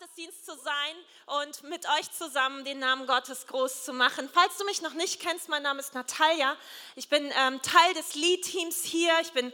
Gottesdienst zu sein und mit euch zusammen den Namen Gottes groß zu machen. Falls du mich noch nicht kennst, mein Name ist Natalia. Ich bin ähm, Teil des Lead-Teams hier. Ich bin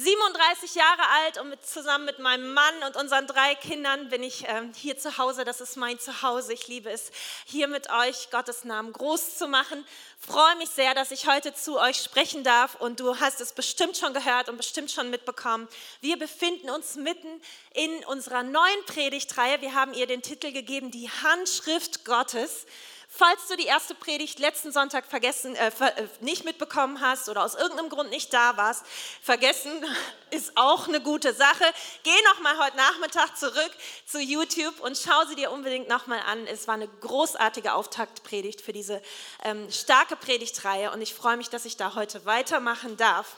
37 Jahre alt und mit, zusammen mit meinem Mann und unseren drei Kindern bin ich ähm, hier zu Hause. Das ist mein Zuhause. Ich liebe es, hier mit euch Gottes Namen groß zu machen. Freue mich sehr, dass ich heute zu euch sprechen darf und du hast es bestimmt schon gehört und bestimmt schon mitbekommen. Wir befinden uns mitten in unserer neuen Predigtreihe. Wir haben ihr den Titel gegeben, die Handschrift Gottes. Falls du die erste Predigt letzten Sonntag vergessen, äh, äh, nicht mitbekommen hast oder aus irgendeinem Grund nicht da warst, vergessen ist auch eine gute Sache. Geh noch mal heute Nachmittag zurück zu YouTube und schau sie dir unbedingt noch mal an. Es war eine großartige Auftaktpredigt für diese ähm, starke Predigtreihe und ich freue mich, dass ich da heute weitermachen darf.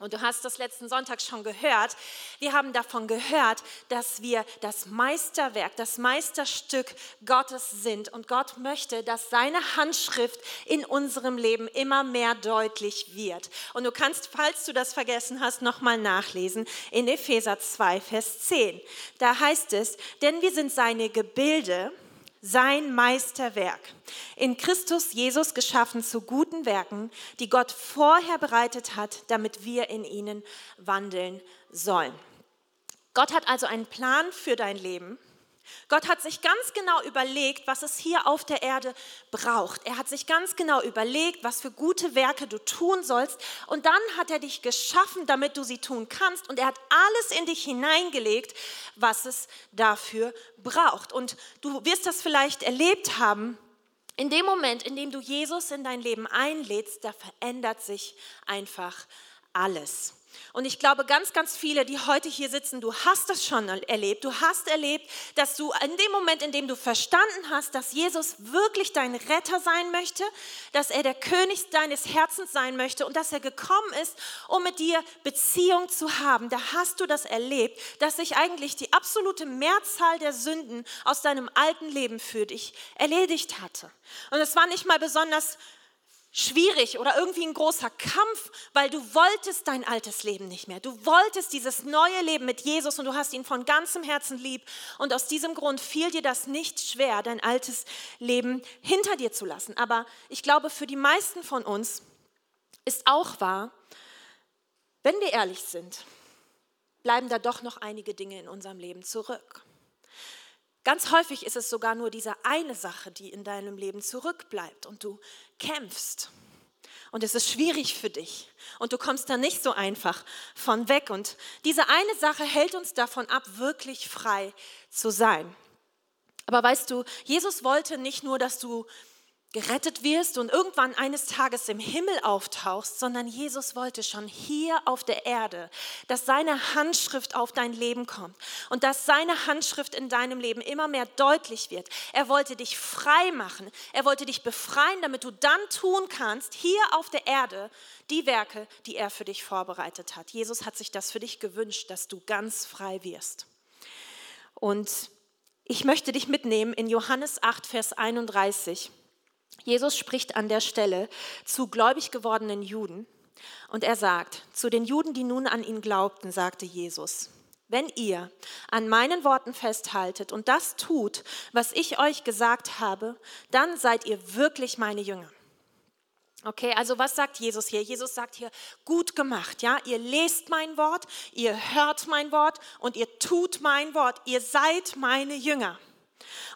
Und du hast das letzten Sonntag schon gehört. Wir haben davon gehört, dass wir das Meisterwerk, das Meisterstück Gottes sind. Und Gott möchte, dass seine Handschrift in unserem Leben immer mehr deutlich wird. Und du kannst, falls du das vergessen hast, nochmal nachlesen in Epheser 2, Vers 10. Da heißt es, denn wir sind seine Gebilde sein Meisterwerk, in Christus Jesus geschaffen zu guten Werken, die Gott vorher bereitet hat, damit wir in ihnen wandeln sollen. Gott hat also einen Plan für dein Leben Gott hat sich ganz genau überlegt, was es hier auf der Erde braucht. Er hat sich ganz genau überlegt, was für gute Werke du tun sollst. Und dann hat er dich geschaffen, damit du sie tun kannst. Und er hat alles in dich hineingelegt, was es dafür braucht. Und du wirst das vielleicht erlebt haben. In dem Moment, in dem du Jesus in dein Leben einlädst, da verändert sich einfach alles. Und ich glaube, ganz, ganz viele, die heute hier sitzen, du hast das schon erlebt. Du hast erlebt, dass du in dem Moment, in dem du verstanden hast, dass Jesus wirklich dein Retter sein möchte, dass er der König deines Herzens sein möchte und dass er gekommen ist, um mit dir Beziehung zu haben, da hast du das erlebt, dass sich eigentlich die absolute Mehrzahl der Sünden aus deinem alten Leben für dich erledigt hatte. Und es war nicht mal besonders schwierig oder irgendwie ein großer Kampf, weil du wolltest dein altes Leben nicht mehr. Du wolltest dieses neue Leben mit Jesus und du hast ihn von ganzem Herzen lieb. Und aus diesem Grund fiel dir das nicht schwer, dein altes Leben hinter dir zu lassen. Aber ich glaube, für die meisten von uns ist auch wahr, wenn wir ehrlich sind, bleiben da doch noch einige Dinge in unserem Leben zurück. Ganz häufig ist es sogar nur diese eine Sache, die in deinem Leben zurückbleibt und du kämpfst. Und es ist schwierig für dich und du kommst da nicht so einfach von weg. Und diese eine Sache hält uns davon ab, wirklich frei zu sein. Aber weißt du, Jesus wollte nicht nur, dass du gerettet wirst und irgendwann eines Tages im Himmel auftauchst, sondern Jesus wollte schon hier auf der Erde, dass seine Handschrift auf dein Leben kommt und dass seine Handschrift in deinem Leben immer mehr deutlich wird. Er wollte dich frei machen, er wollte dich befreien, damit du dann tun kannst, hier auf der Erde, die Werke, die er für dich vorbereitet hat. Jesus hat sich das für dich gewünscht, dass du ganz frei wirst. Und ich möchte dich mitnehmen in Johannes 8, Vers 31. Jesus spricht an der Stelle zu gläubig gewordenen Juden und er sagt, zu den Juden, die nun an ihn glaubten, sagte Jesus, wenn ihr an meinen Worten festhaltet und das tut, was ich euch gesagt habe, dann seid ihr wirklich meine Jünger. Okay, also was sagt Jesus hier? Jesus sagt hier, gut gemacht, ja? Ihr lest mein Wort, ihr hört mein Wort und ihr tut mein Wort. Ihr seid meine Jünger.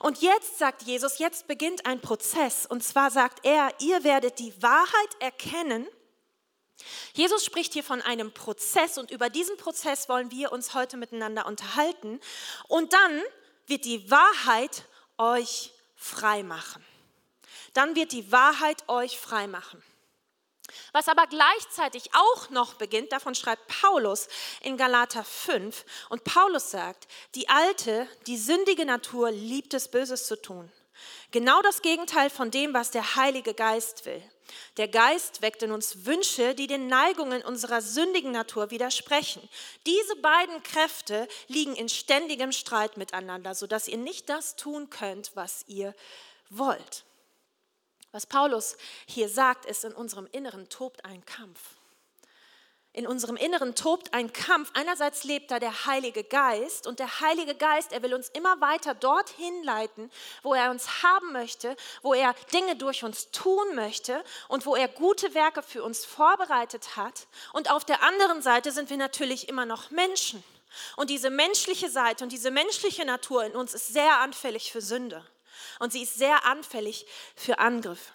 Und jetzt sagt Jesus, jetzt beginnt ein Prozess. Und zwar sagt er, ihr werdet die Wahrheit erkennen. Jesus spricht hier von einem Prozess und über diesen Prozess wollen wir uns heute miteinander unterhalten. Und dann wird die Wahrheit euch frei machen. Dann wird die Wahrheit euch frei machen. Was aber gleichzeitig auch noch beginnt, davon schreibt Paulus in Galater 5. Und Paulus sagt, die alte, die sündige Natur liebt es, Böses zu tun. Genau das Gegenteil von dem, was der Heilige Geist will. Der Geist weckt in uns Wünsche, die den Neigungen unserer sündigen Natur widersprechen. Diese beiden Kräfte liegen in ständigem Streit miteinander, sodass ihr nicht das tun könnt, was ihr wollt. Was Paulus hier sagt, ist, in unserem Inneren tobt ein Kampf in unserem Inneren tobt ein Kampf. Einerseits lebt da der Heilige Geist und der Heilige Geist, er will uns immer weiter dorthin leiten, wo er uns haben möchte, wo er Dinge durch uns tun möchte und wo er gute Werke für uns vorbereitet hat. Und auf der anderen Seite sind wir natürlich immer noch Menschen. Und diese menschliche Seite und diese menschliche Natur in uns ist sehr anfällig für Sünde. Und sie ist sehr anfällig für Angriff.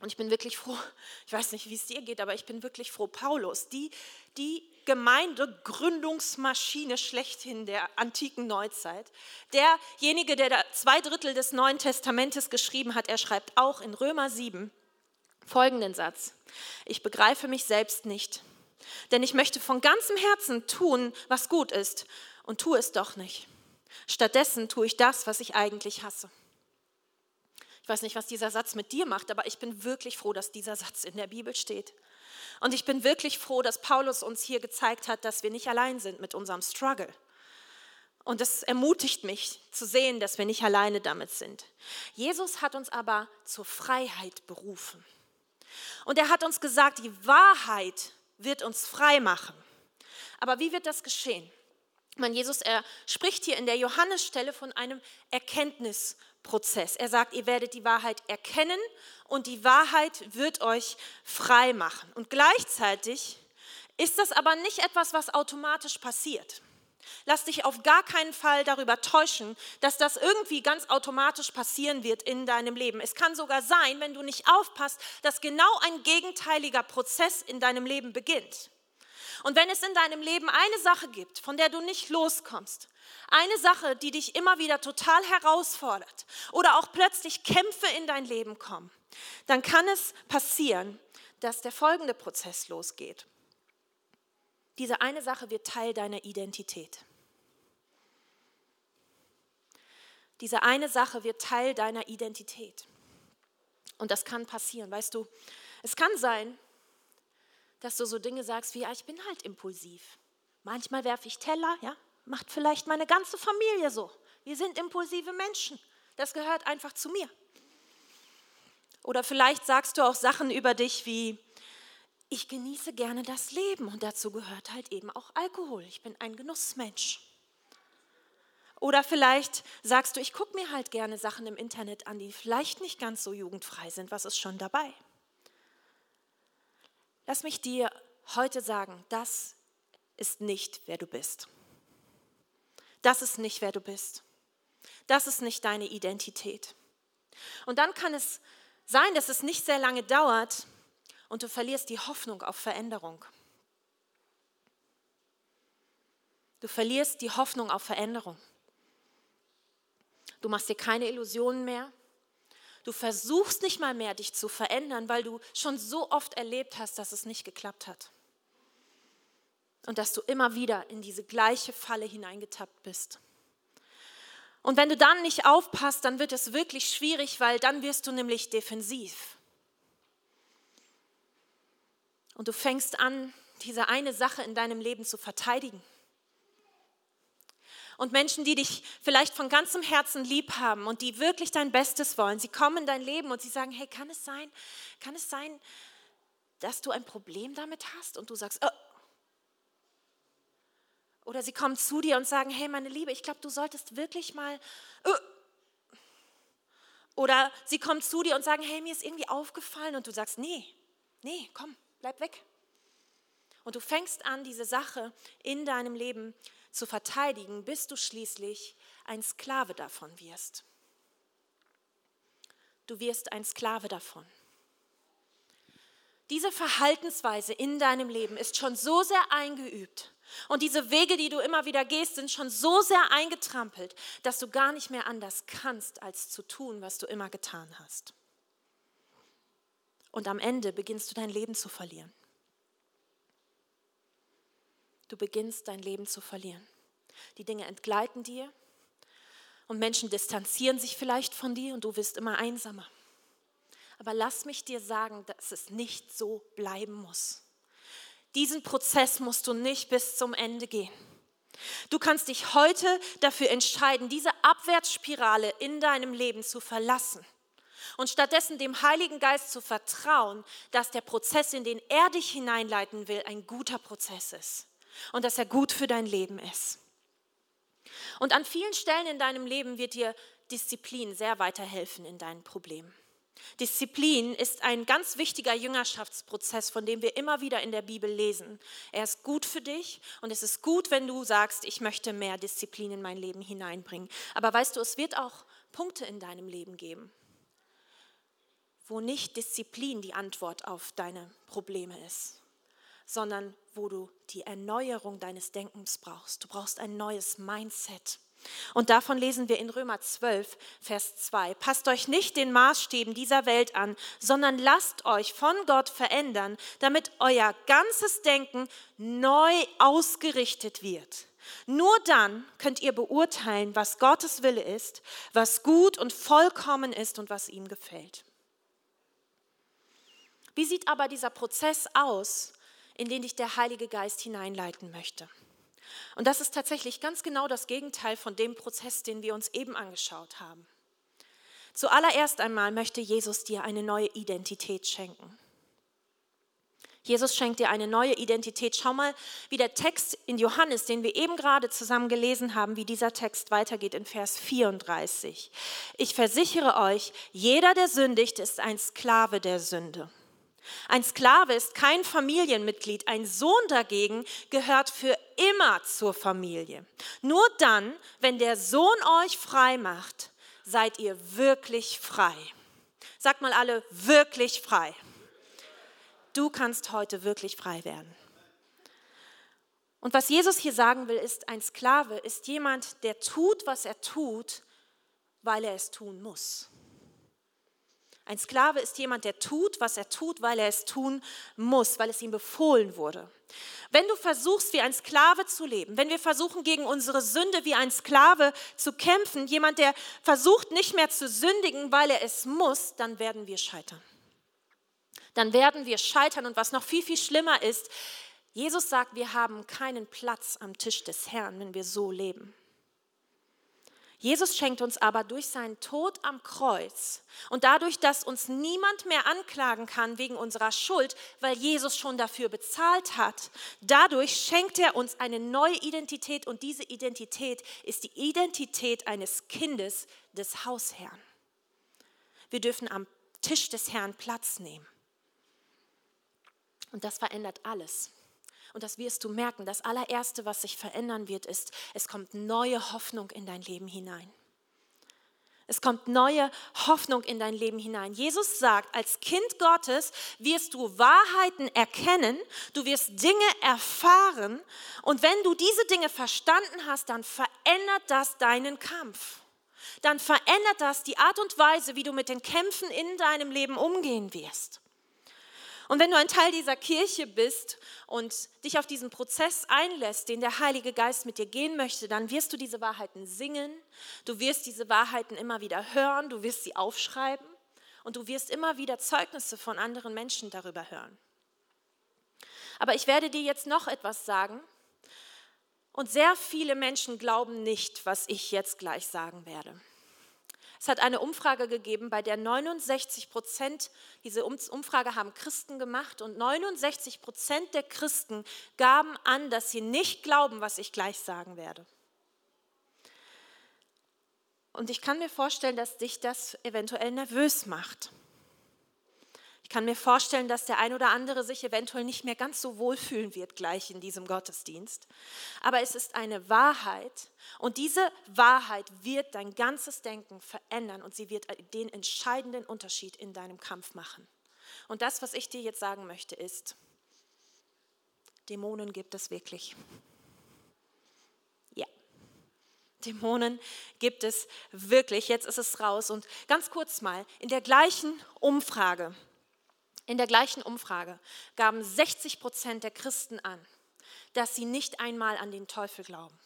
Und ich bin wirklich froh, ich weiß nicht, wie es dir geht, aber ich bin wirklich froh, Paulus, die, die Gemeindegründungsmaschine schlechthin der antiken Neuzeit, derjenige, der zwei Drittel des Neuen Testamentes geschrieben hat, er schreibt auch in Römer 7 folgenden Satz. Ich begreife mich selbst nicht, denn ich möchte von ganzem Herzen tun, was gut ist und tue es doch nicht. Stattdessen tue ich das, was ich eigentlich hasse. Ich weiß nicht, was dieser Satz mit dir macht, aber ich bin wirklich froh, dass dieser Satz in der Bibel steht. Und ich bin wirklich froh, dass Paulus uns hier gezeigt hat, dass wir nicht allein sind mit unserem Struggle. Und es ermutigt mich zu sehen, dass wir nicht alleine damit sind. Jesus hat uns aber zur Freiheit berufen. Und er hat uns gesagt, die Wahrheit wird uns frei machen. Aber wie wird das geschehen? Man, Jesus, er spricht hier in der Johannesstelle von einem Erkenntnis Prozess. Er sagt, ihr werdet die Wahrheit erkennen und die Wahrheit wird euch frei machen. Und gleichzeitig ist das aber nicht etwas, was automatisch passiert. Lass dich auf gar keinen Fall darüber täuschen, dass das irgendwie ganz automatisch passieren wird in deinem Leben. Es kann sogar sein, wenn du nicht aufpasst, dass genau ein gegenteiliger Prozess in deinem Leben beginnt. Und wenn es in deinem Leben eine Sache gibt, von der du nicht loskommst, eine Sache, die dich immer wieder total herausfordert oder auch plötzlich Kämpfe in dein Leben kommen, dann kann es passieren, dass der folgende Prozess losgeht. Diese eine Sache wird Teil deiner Identität. Diese eine Sache wird Teil deiner Identität. Und das kann passieren, weißt du. Es kann sein, dass du so Dinge sagst wie, ja, ich bin halt impulsiv. Manchmal werfe ich Teller, ja, macht vielleicht meine ganze Familie so. Wir sind impulsive Menschen. Das gehört einfach zu mir. Oder vielleicht sagst du auch Sachen über dich wie, ich genieße gerne das Leben und dazu gehört halt eben auch Alkohol. Ich bin ein Genussmensch. Oder vielleicht sagst du, ich gucke mir halt gerne Sachen im Internet an, die vielleicht nicht ganz so jugendfrei sind. Was ist schon dabei? Lass mich dir heute sagen, das ist nicht, wer du bist. Das ist nicht, wer du bist. Das ist nicht deine Identität. Und dann kann es sein, dass es nicht sehr lange dauert und du verlierst die Hoffnung auf Veränderung. Du verlierst die Hoffnung auf Veränderung. Du machst dir keine Illusionen mehr. Du versuchst nicht mal mehr, dich zu verändern, weil du schon so oft erlebt hast, dass es nicht geklappt hat und dass du immer wieder in diese gleiche Falle hineingetappt bist. Und wenn du dann nicht aufpasst, dann wird es wirklich schwierig, weil dann wirst du nämlich defensiv. Und du fängst an, diese eine Sache in deinem Leben zu verteidigen. Und Menschen, die dich vielleicht von ganzem Herzen lieb haben und die wirklich dein Bestes wollen, sie kommen in dein Leben und sie sagen, hey, kann es sein, kann es sein, dass du ein Problem damit hast? Und du sagst, oh, oder sie kommen zu dir und sagen, hey meine Liebe, ich glaube, du solltest wirklich mal... Uh. Oder sie kommen zu dir und sagen, hey, mir ist irgendwie aufgefallen und du sagst, nee, nee, komm, bleib weg. Und du fängst an, diese Sache in deinem Leben zu verteidigen, bis du schließlich ein Sklave davon wirst. Du wirst ein Sklave davon. Diese Verhaltensweise in deinem Leben ist schon so sehr eingeübt, und diese Wege, die du immer wieder gehst, sind schon so sehr eingetrampelt, dass du gar nicht mehr anders kannst, als zu tun, was du immer getan hast. Und am Ende beginnst du dein Leben zu verlieren. Du beginnst dein Leben zu verlieren. Die Dinge entgleiten dir Und Menschen distanzieren sich vielleicht von dir und du wirst immer einsamer. Aber lass mich dir sagen, dass es nicht so bleiben muss. Diesen Prozess musst du nicht bis zum Ende gehen. Du kannst dich heute dafür entscheiden, diese Abwärtsspirale in deinem Leben zu verlassen und stattdessen dem Heiligen Geist zu vertrauen, dass der Prozess, in den er dich hineinleiten will, ein guter Prozess ist und dass er gut für dein Leben ist. Und an vielen Stellen in deinem Leben wird dir Disziplin sehr weiterhelfen in deinen Problemen. Disziplin ist ein ganz wichtiger Jüngerschaftsprozess, von dem wir immer wieder in der Bibel lesen. Er ist gut für dich und es ist gut, wenn du sagst, ich möchte mehr Disziplin in mein Leben hineinbringen. Aber weißt du, es wird auch Punkte in deinem Leben geben, wo nicht Disziplin die Antwort auf deine Probleme ist, sondern wo du die Erneuerung deines Denkens brauchst. Du brauchst ein neues Mindset. Und davon lesen wir in Römer 12, Vers 2. Passt euch nicht den Maßstäben dieser Welt an, sondern lasst euch von Gott verändern, damit euer ganzes Denken neu ausgerichtet wird. Nur dann könnt ihr beurteilen, was Gottes Wille ist, was gut und vollkommen ist und was ihm gefällt. Wie sieht aber dieser Prozess aus, in den dich der Heilige Geist hineinleiten möchte? Und das ist tatsächlich ganz genau das Gegenteil von dem Prozess, den wir uns eben angeschaut haben. Zuallererst einmal möchte Jesus dir eine neue Identität schenken. Jesus schenkt dir eine neue Identität. Schau mal, wie der Text in Johannes, den wir eben gerade zusammen gelesen haben, wie dieser Text weitergeht in Vers 34. Ich versichere euch, jeder, der sündigt, ist ein Sklave der Sünde. Ein Sklave ist kein Familienmitglied, ein Sohn dagegen gehört für immer zur Familie. Nur dann, wenn der Sohn euch frei macht, seid ihr wirklich frei. Sagt mal alle, wirklich frei. Du kannst heute wirklich frei werden. Und was Jesus hier sagen will, ist, ein Sklave ist jemand, der tut, was er tut, weil er es tun muss. Ein Sklave ist jemand, der tut, was er tut, weil er es tun muss, weil es ihm befohlen wurde. Wenn du versuchst, wie ein Sklave zu leben, wenn wir versuchen, gegen unsere Sünde wie ein Sklave zu kämpfen, jemand, der versucht, nicht mehr zu sündigen, weil er es muss, dann werden wir scheitern. Dann werden wir scheitern. Und was noch viel, viel schlimmer ist, Jesus sagt, wir haben keinen Platz am Tisch des Herrn, wenn wir so leben. Jesus schenkt uns aber durch seinen Tod am Kreuz und dadurch, dass uns niemand mehr anklagen kann wegen unserer Schuld, weil Jesus schon dafür bezahlt hat, dadurch schenkt er uns eine neue Identität und diese Identität ist die Identität eines Kindes des Hausherrn. Wir dürfen am Tisch des Herrn Platz nehmen. Und das verändert alles. Und das wirst du merken. Das allererste, was sich verändern wird, ist, es kommt neue Hoffnung in dein Leben hinein. Es kommt neue Hoffnung in dein Leben hinein. Jesus sagt, als Kind Gottes wirst du Wahrheiten erkennen, du wirst Dinge erfahren und wenn du diese Dinge verstanden hast, dann verändert das deinen Kampf. Dann verändert das die Art und Weise, wie du mit den Kämpfen in deinem Leben umgehen wirst. Und wenn du ein Teil dieser Kirche bist und dich auf diesen Prozess einlässt, den der Heilige Geist mit dir gehen möchte, dann wirst du diese Wahrheiten singen, du wirst diese Wahrheiten immer wieder hören, du wirst sie aufschreiben und du wirst immer wieder Zeugnisse von anderen Menschen darüber hören. Aber ich werde dir jetzt noch etwas sagen. Und sehr viele Menschen glauben nicht, was ich jetzt gleich sagen werde. Es hat eine Umfrage gegeben, bei der 69 Prozent, diese Umfrage haben Christen gemacht und 69 Prozent der Christen gaben an, dass sie nicht glauben, was ich gleich sagen werde. Und ich kann mir vorstellen, dass dich das eventuell nervös macht. Ich kann mir vorstellen, dass der ein oder andere sich eventuell nicht mehr ganz so wohlfühlen wird gleich in diesem Gottesdienst. Aber es ist eine Wahrheit und diese Wahrheit wird dein ganzes Denken verändern und sie wird den entscheidenden Unterschied in deinem Kampf machen. Und das, was ich dir jetzt sagen möchte, ist, Dämonen gibt es wirklich. Ja. Dämonen gibt es wirklich. Jetzt ist es raus. Und ganz kurz mal, in der gleichen Umfrage, in der gleichen Umfrage gaben 60 Prozent der Christen an, dass sie nicht einmal an den Teufel glauben.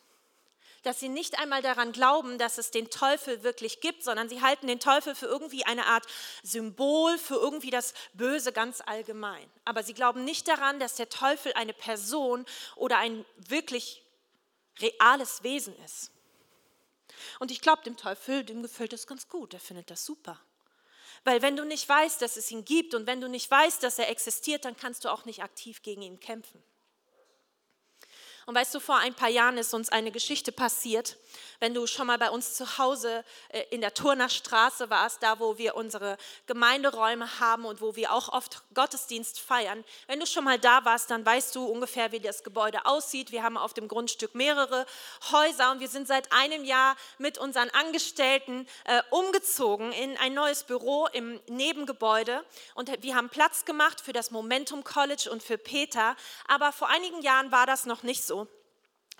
dass sie nicht einmal daran glauben, dass es den Teufel wirklich gibt, sondern sie halten den Teufel für irgendwie eine Art Symbol für irgendwie das Böse ganz allgemein. Aber sie glauben nicht daran, dass der Teufel eine Person oder ein wirklich reales Wesen ist. Und ich glaube, dem Teufel, dem gefällt das ganz gut, er findet das super. Weil wenn du nicht weißt, dass es ihn gibt und wenn du nicht weißt, dass er existiert, dann kannst du auch nicht aktiv gegen ihn kämpfen. Und weißt du, vor ein paar Jahren ist uns eine Geschichte passiert. Wenn du schon mal bei uns zu Hause äh, in der Turner Straße warst, da wo wir unsere Gemeinderäume haben und wo wir auch oft Gottesdienst feiern, wenn du schon mal da warst, dann weißt du ungefähr, wie das Gebäude aussieht. Wir haben auf dem Grundstück mehrere Häuser und wir sind seit einem Jahr mit unseren Angestellten äh, umgezogen in ein neues Büro im Nebengebäude und wir haben Platz gemacht für das Momentum College und für Peter. Aber vor einigen Jahren war das noch nicht so so.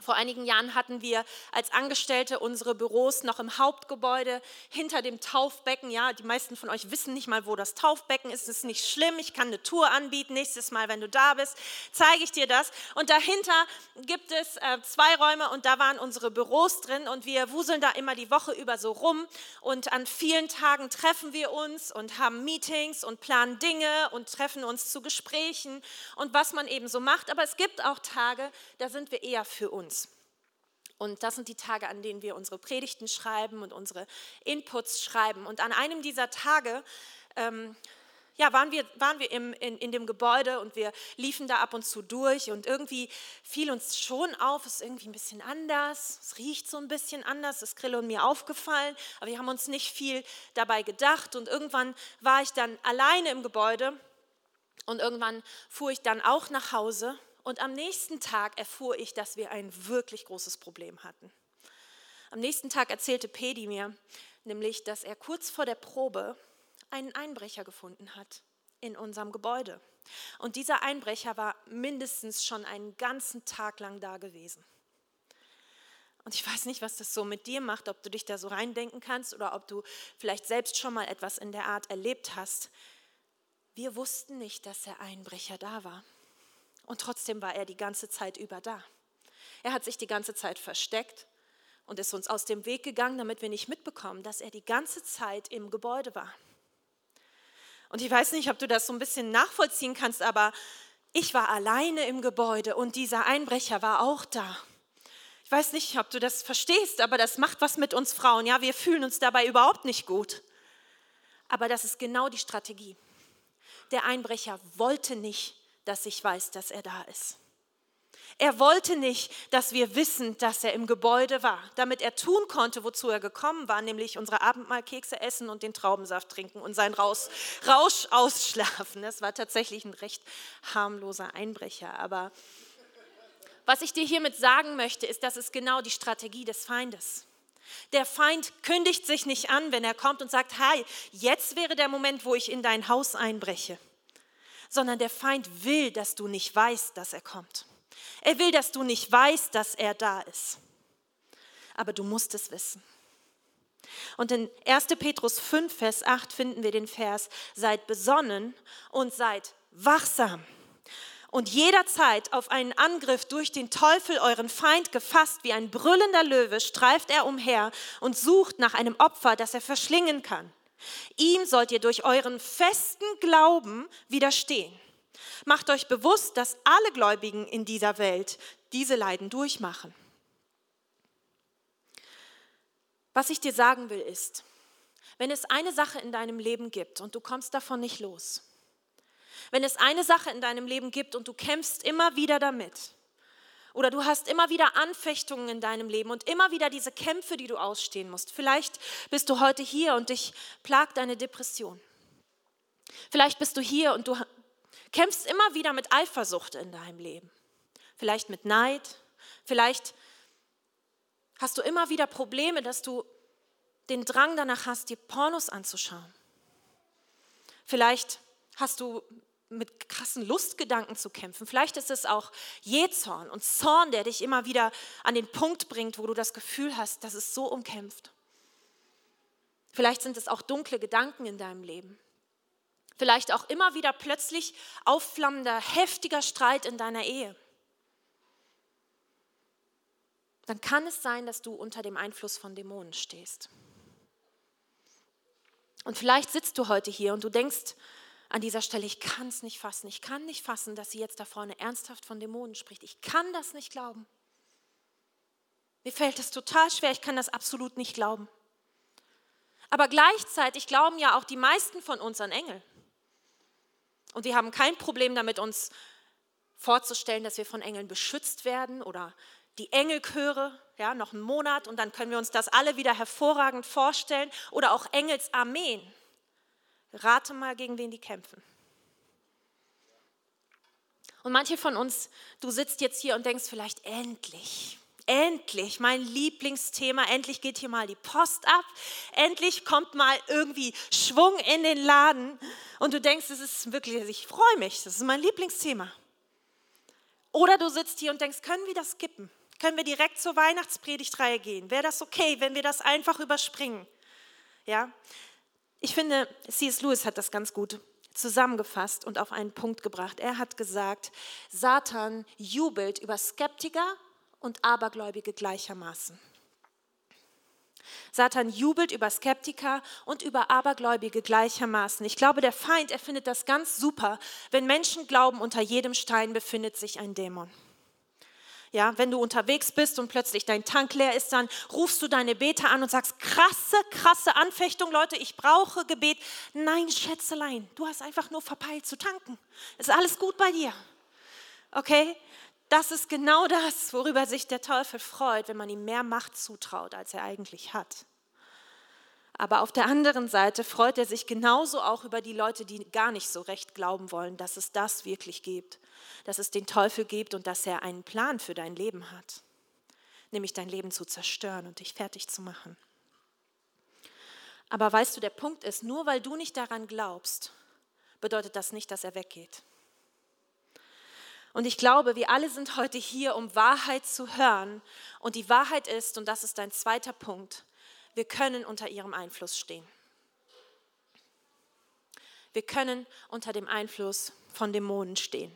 Vor einigen Jahren hatten wir als Angestellte unsere Büros noch im Hauptgebäude hinter dem Taufbecken. Ja, die meisten von euch wissen nicht mal, wo das Taufbecken ist. Das ist nicht schlimm. Ich kann eine Tour anbieten. Nächstes Mal, wenn du da bist, zeige ich dir das. Und dahinter gibt es äh, zwei Räume und da waren unsere Büros drin und wir wuseln da immer die Woche über so rum. Und an vielen Tagen treffen wir uns und haben Meetings und planen Dinge und treffen uns zu Gesprächen und was man eben so macht. Aber es gibt auch Tage, da sind wir eher für uns. Und das sind die Tage, an denen wir unsere Predigten schreiben und unsere Inputs schreiben. Und an einem dieser Tage ähm, ja, waren wir, waren wir im, in, in dem Gebäude und wir liefen da ab und zu durch. Und irgendwie fiel uns schon auf, es ist irgendwie ein bisschen anders, es riecht so ein bisschen anders, das ist Grill und mir aufgefallen, aber wir haben uns nicht viel dabei gedacht. Und irgendwann war ich dann alleine im Gebäude und irgendwann fuhr ich dann auch nach Hause und am nächsten Tag erfuhr ich, dass wir ein wirklich großes Problem hatten. Am nächsten Tag erzählte Pedi mir nämlich, dass er kurz vor der Probe einen Einbrecher gefunden hat in unserem Gebäude. Und dieser Einbrecher war mindestens schon einen ganzen Tag lang da gewesen. Und ich weiß nicht, was das so mit dir macht, ob du dich da so reindenken kannst oder ob du vielleicht selbst schon mal etwas in der Art erlebt hast. Wir wussten nicht, dass der Einbrecher da war. Und trotzdem war er die ganze Zeit über da. Er hat sich die ganze Zeit versteckt und ist uns aus dem Weg gegangen, damit wir nicht mitbekommen, dass er die ganze Zeit im Gebäude war. Und ich weiß nicht, ob du das so ein bisschen nachvollziehen kannst, aber ich war alleine im Gebäude und dieser Einbrecher war auch da. Ich weiß nicht, ob du das verstehst, aber das macht was mit uns Frauen. Ja, wir fühlen uns dabei überhaupt nicht gut. Aber das ist genau die Strategie. Der Einbrecher wollte nicht, dass ich weiß, dass er da ist. Er wollte nicht, dass wir wissen, dass er im Gebäude war, damit er tun konnte, wozu er gekommen war, nämlich unsere Abendmahlkekse essen und den Traubensaft trinken und seinen Rausch, Rausch ausschlafen. Das war tatsächlich ein recht harmloser Einbrecher. Aber was ich dir hiermit sagen möchte, ist, das ist genau die Strategie des Feindes. Der Feind kündigt sich nicht an, wenn er kommt und sagt, hi, jetzt wäre der Moment, wo ich in dein Haus einbreche sondern der Feind will, dass du nicht weißt, dass er kommt. Er will, dass du nicht weißt, dass er da ist. Aber du musst es wissen. Und in 1. Petrus 5, Vers 8 finden wir den Vers, seid besonnen und seid wachsam. Und jederzeit auf einen Angriff durch den Teufel, euren Feind, gefasst wie ein brüllender Löwe, streift er umher und sucht nach einem Opfer, das er verschlingen kann. Ihm sollt ihr durch euren festen Glauben widerstehen. Macht euch bewusst, dass alle Gläubigen in dieser Welt diese Leiden durchmachen. Was ich dir sagen will ist, wenn es eine Sache in deinem Leben gibt und du kommst davon nicht los, wenn es eine Sache in deinem Leben gibt und du kämpfst immer wieder damit, oder du hast immer wieder Anfechtungen in deinem Leben und immer wieder diese Kämpfe, die du ausstehen musst. Vielleicht bist du heute hier und dich plagt eine Depression. Vielleicht bist du hier und du kämpfst immer wieder mit Eifersucht in deinem Leben. Vielleicht mit Neid. Vielleicht hast du immer wieder Probleme, dass du den Drang danach hast, dir Pornos anzuschauen. Vielleicht hast du mit krassen Lustgedanken zu kämpfen. Vielleicht ist es auch Jezorn und Zorn, der dich immer wieder an den Punkt bringt, wo du das Gefühl hast, das ist so umkämpft. Vielleicht sind es auch dunkle Gedanken in deinem Leben. Vielleicht auch immer wieder plötzlich aufflammender, heftiger Streit in deiner Ehe. dann kann es sein, dass du unter dem Einfluss von Dämonen stehst. Und vielleicht sitzt du heute hier und du denkst an dieser Stelle, ich kann es nicht fassen, ich kann nicht fassen, dass sie jetzt da vorne ernsthaft von Dämonen spricht. Ich kann das nicht glauben. Mir fällt es total schwer, ich kann das absolut nicht glauben. Aber gleichzeitig glauben ja auch die meisten von uns an Engel. Und wir haben kein Problem damit, uns vorzustellen, dass wir von Engeln beschützt werden oder die Engelchöre, ja, noch einen Monat und dann können wir uns das alle wieder hervorragend vorstellen oder auch Engelsarmeen. Rate mal, gegen wen die kämpfen. Und manche von uns, du sitzt jetzt hier und denkst vielleicht endlich, endlich, mein Lieblingsthema, endlich geht hier mal die Post ab, endlich kommt mal irgendwie Schwung in den Laden und du denkst, es ist wirklich, ich freue mich, das ist mein Lieblingsthema. Oder du sitzt hier und denkst, können wir das skippen? Können wir direkt zur Weihnachtspredigtreihe gehen? Wäre das okay, wenn wir das einfach überspringen? Ja? Ich finde, C.S. Lewis hat das ganz gut zusammengefasst und auf einen Punkt gebracht. Er hat gesagt, Satan jubelt über Skeptiker und Abergläubige gleichermaßen. Satan jubelt über Skeptiker und über Abergläubige gleichermaßen. Ich glaube, der Feind, er findet das ganz super, wenn Menschen glauben, unter jedem Stein befindet sich ein Dämon. Ja, wenn du unterwegs bist und plötzlich dein Tank leer ist, dann rufst du deine Beter an und sagst, krasse, krasse Anfechtung, Leute, ich brauche Gebet. Nein, Schätzelein, du hast einfach nur verpeilt zu tanken. Ist alles gut bei dir. Okay? Das ist genau das, worüber sich der Teufel freut, wenn man ihm mehr Macht zutraut, als er eigentlich hat. Aber auf der anderen Seite freut er sich genauso auch über die Leute, die gar nicht so recht glauben wollen, dass es das wirklich gibt dass es den Teufel gibt und dass er einen Plan für dein Leben hat, nämlich dein Leben zu zerstören und dich fertig zu machen. Aber weißt du, der Punkt ist, nur weil du nicht daran glaubst, bedeutet das nicht, dass er weggeht. Und ich glaube, wir alle sind heute hier, um Wahrheit zu hören. Und die Wahrheit ist, und das ist dein zweiter Punkt, wir können unter ihrem Einfluss stehen. Wir können unter dem Einfluss von Dämonen stehen.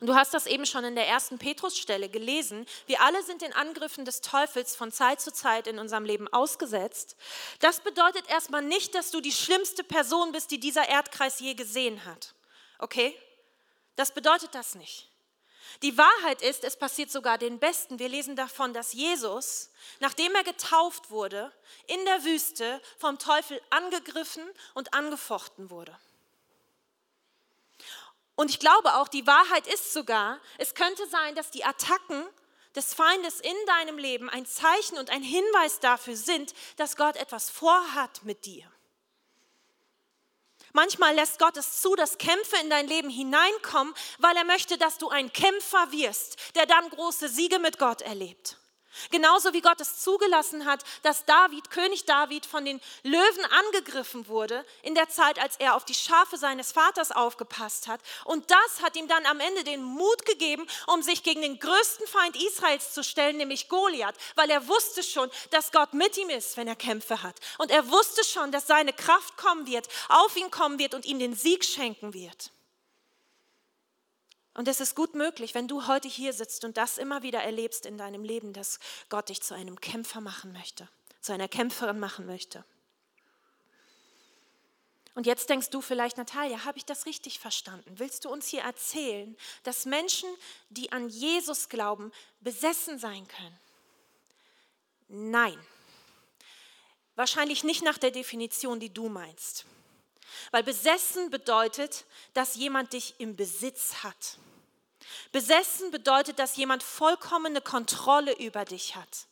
Und du hast das eben schon in der ersten Petrusstelle gelesen. Wir alle sind den Angriffen des Teufels von Zeit zu Zeit in unserem Leben ausgesetzt. Das bedeutet erstmal nicht, dass du die schlimmste Person bist, die dieser Erdkreis je gesehen hat. Okay? Das bedeutet das nicht. Die Wahrheit ist, es passiert sogar den Besten. Wir lesen davon, dass Jesus, nachdem er getauft wurde, in der Wüste vom Teufel angegriffen und angefochten wurde. Und ich glaube auch, die Wahrheit ist sogar, es könnte sein, dass die Attacken des Feindes in deinem Leben ein Zeichen und ein Hinweis dafür sind, dass Gott etwas vorhat mit dir. Manchmal lässt Gott es zu, dass Kämpfe in dein Leben hineinkommen, weil er möchte, dass du ein Kämpfer wirst, der dann große Siege mit Gott erlebt. Genauso wie Gott es zugelassen hat, dass David, König David, von den Löwen angegriffen wurde in der Zeit, als er auf die Schafe seines Vaters aufgepasst hat. Und das hat ihm dann am Ende den Mut gegeben, um sich gegen den größten Feind Israels zu stellen, nämlich Goliath, weil er wusste schon, dass Gott mit ihm ist, wenn er Kämpfe hat. Und er wusste schon, dass seine Kraft kommen wird, auf ihn kommen wird und ihm den Sieg schenken wird. Und es ist gut möglich, wenn du heute hier sitzt und das immer wieder erlebst in deinem Leben, dass Gott dich zu einem Kämpfer machen möchte, zu einer Kämpferin machen möchte. Und jetzt denkst du vielleicht, Natalia, habe ich das richtig verstanden? Willst du uns hier erzählen, dass Menschen, die an Jesus glauben, besessen sein können? Nein. Wahrscheinlich nicht nach der Definition, die du meinst. Weil besessen bedeutet, dass jemand dich im Besitz hat. Besessen bedeutet, dass jemand vollkommene Kontrolle über dich hat.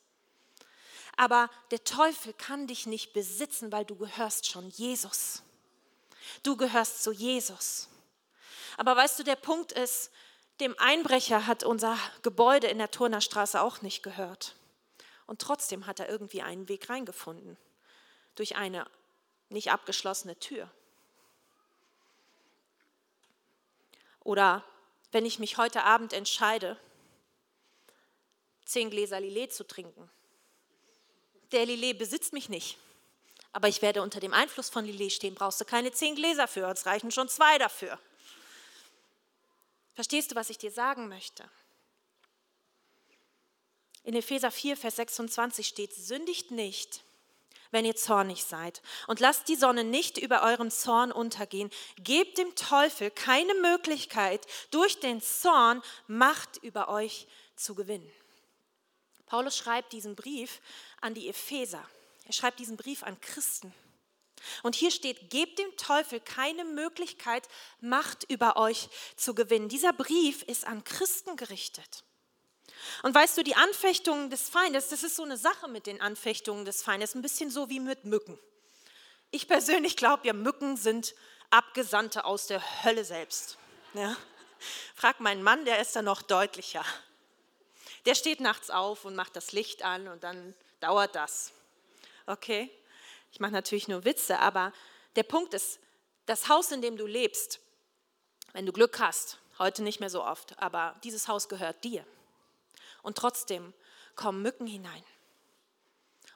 Aber der Teufel kann dich nicht besitzen, weil du gehörst schon Jesus. Du gehörst zu Jesus. Aber weißt du, der Punkt ist, dem Einbrecher hat unser Gebäude in der Turnerstraße auch nicht gehört. Und trotzdem hat er irgendwie einen Weg reingefunden. Durch eine nicht abgeschlossene Tür. Oder wenn ich mich heute Abend entscheide, zehn Gläser Lillet zu trinken. Der Lillet besitzt mich nicht, aber ich werde unter dem Einfluss von Lillet stehen. Brauchst du keine zehn Gläser für, es reichen schon zwei dafür. Verstehst du, was ich dir sagen möchte? In Epheser 4, Vers 26 steht, sündigt nicht, wenn ihr zornig seid. Und lasst die Sonne nicht über euren Zorn untergehen. Gebt dem Teufel keine Möglichkeit, durch den Zorn Macht über euch zu gewinnen. Paulus schreibt diesen Brief an die Epheser. Er schreibt diesen Brief an Christen. Und hier steht, gebt dem Teufel keine Möglichkeit, Macht über euch zu gewinnen. Dieser Brief ist an Christen gerichtet. Und weißt du, die Anfechtungen des Feindes, das ist so eine Sache mit den Anfechtungen des Feindes, ein bisschen so wie mit Mücken. Ich persönlich glaube ja, Mücken sind Abgesandte aus der Hölle selbst. Ja? Frag meinen Mann, der ist da noch deutlicher. Der steht nachts auf und macht das Licht an und dann dauert das. Okay? Ich mache natürlich nur Witze, aber der Punkt ist, das Haus, in dem du lebst, wenn du Glück hast, heute nicht mehr so oft, aber dieses Haus gehört dir. Und trotzdem kommen Mücken hinein.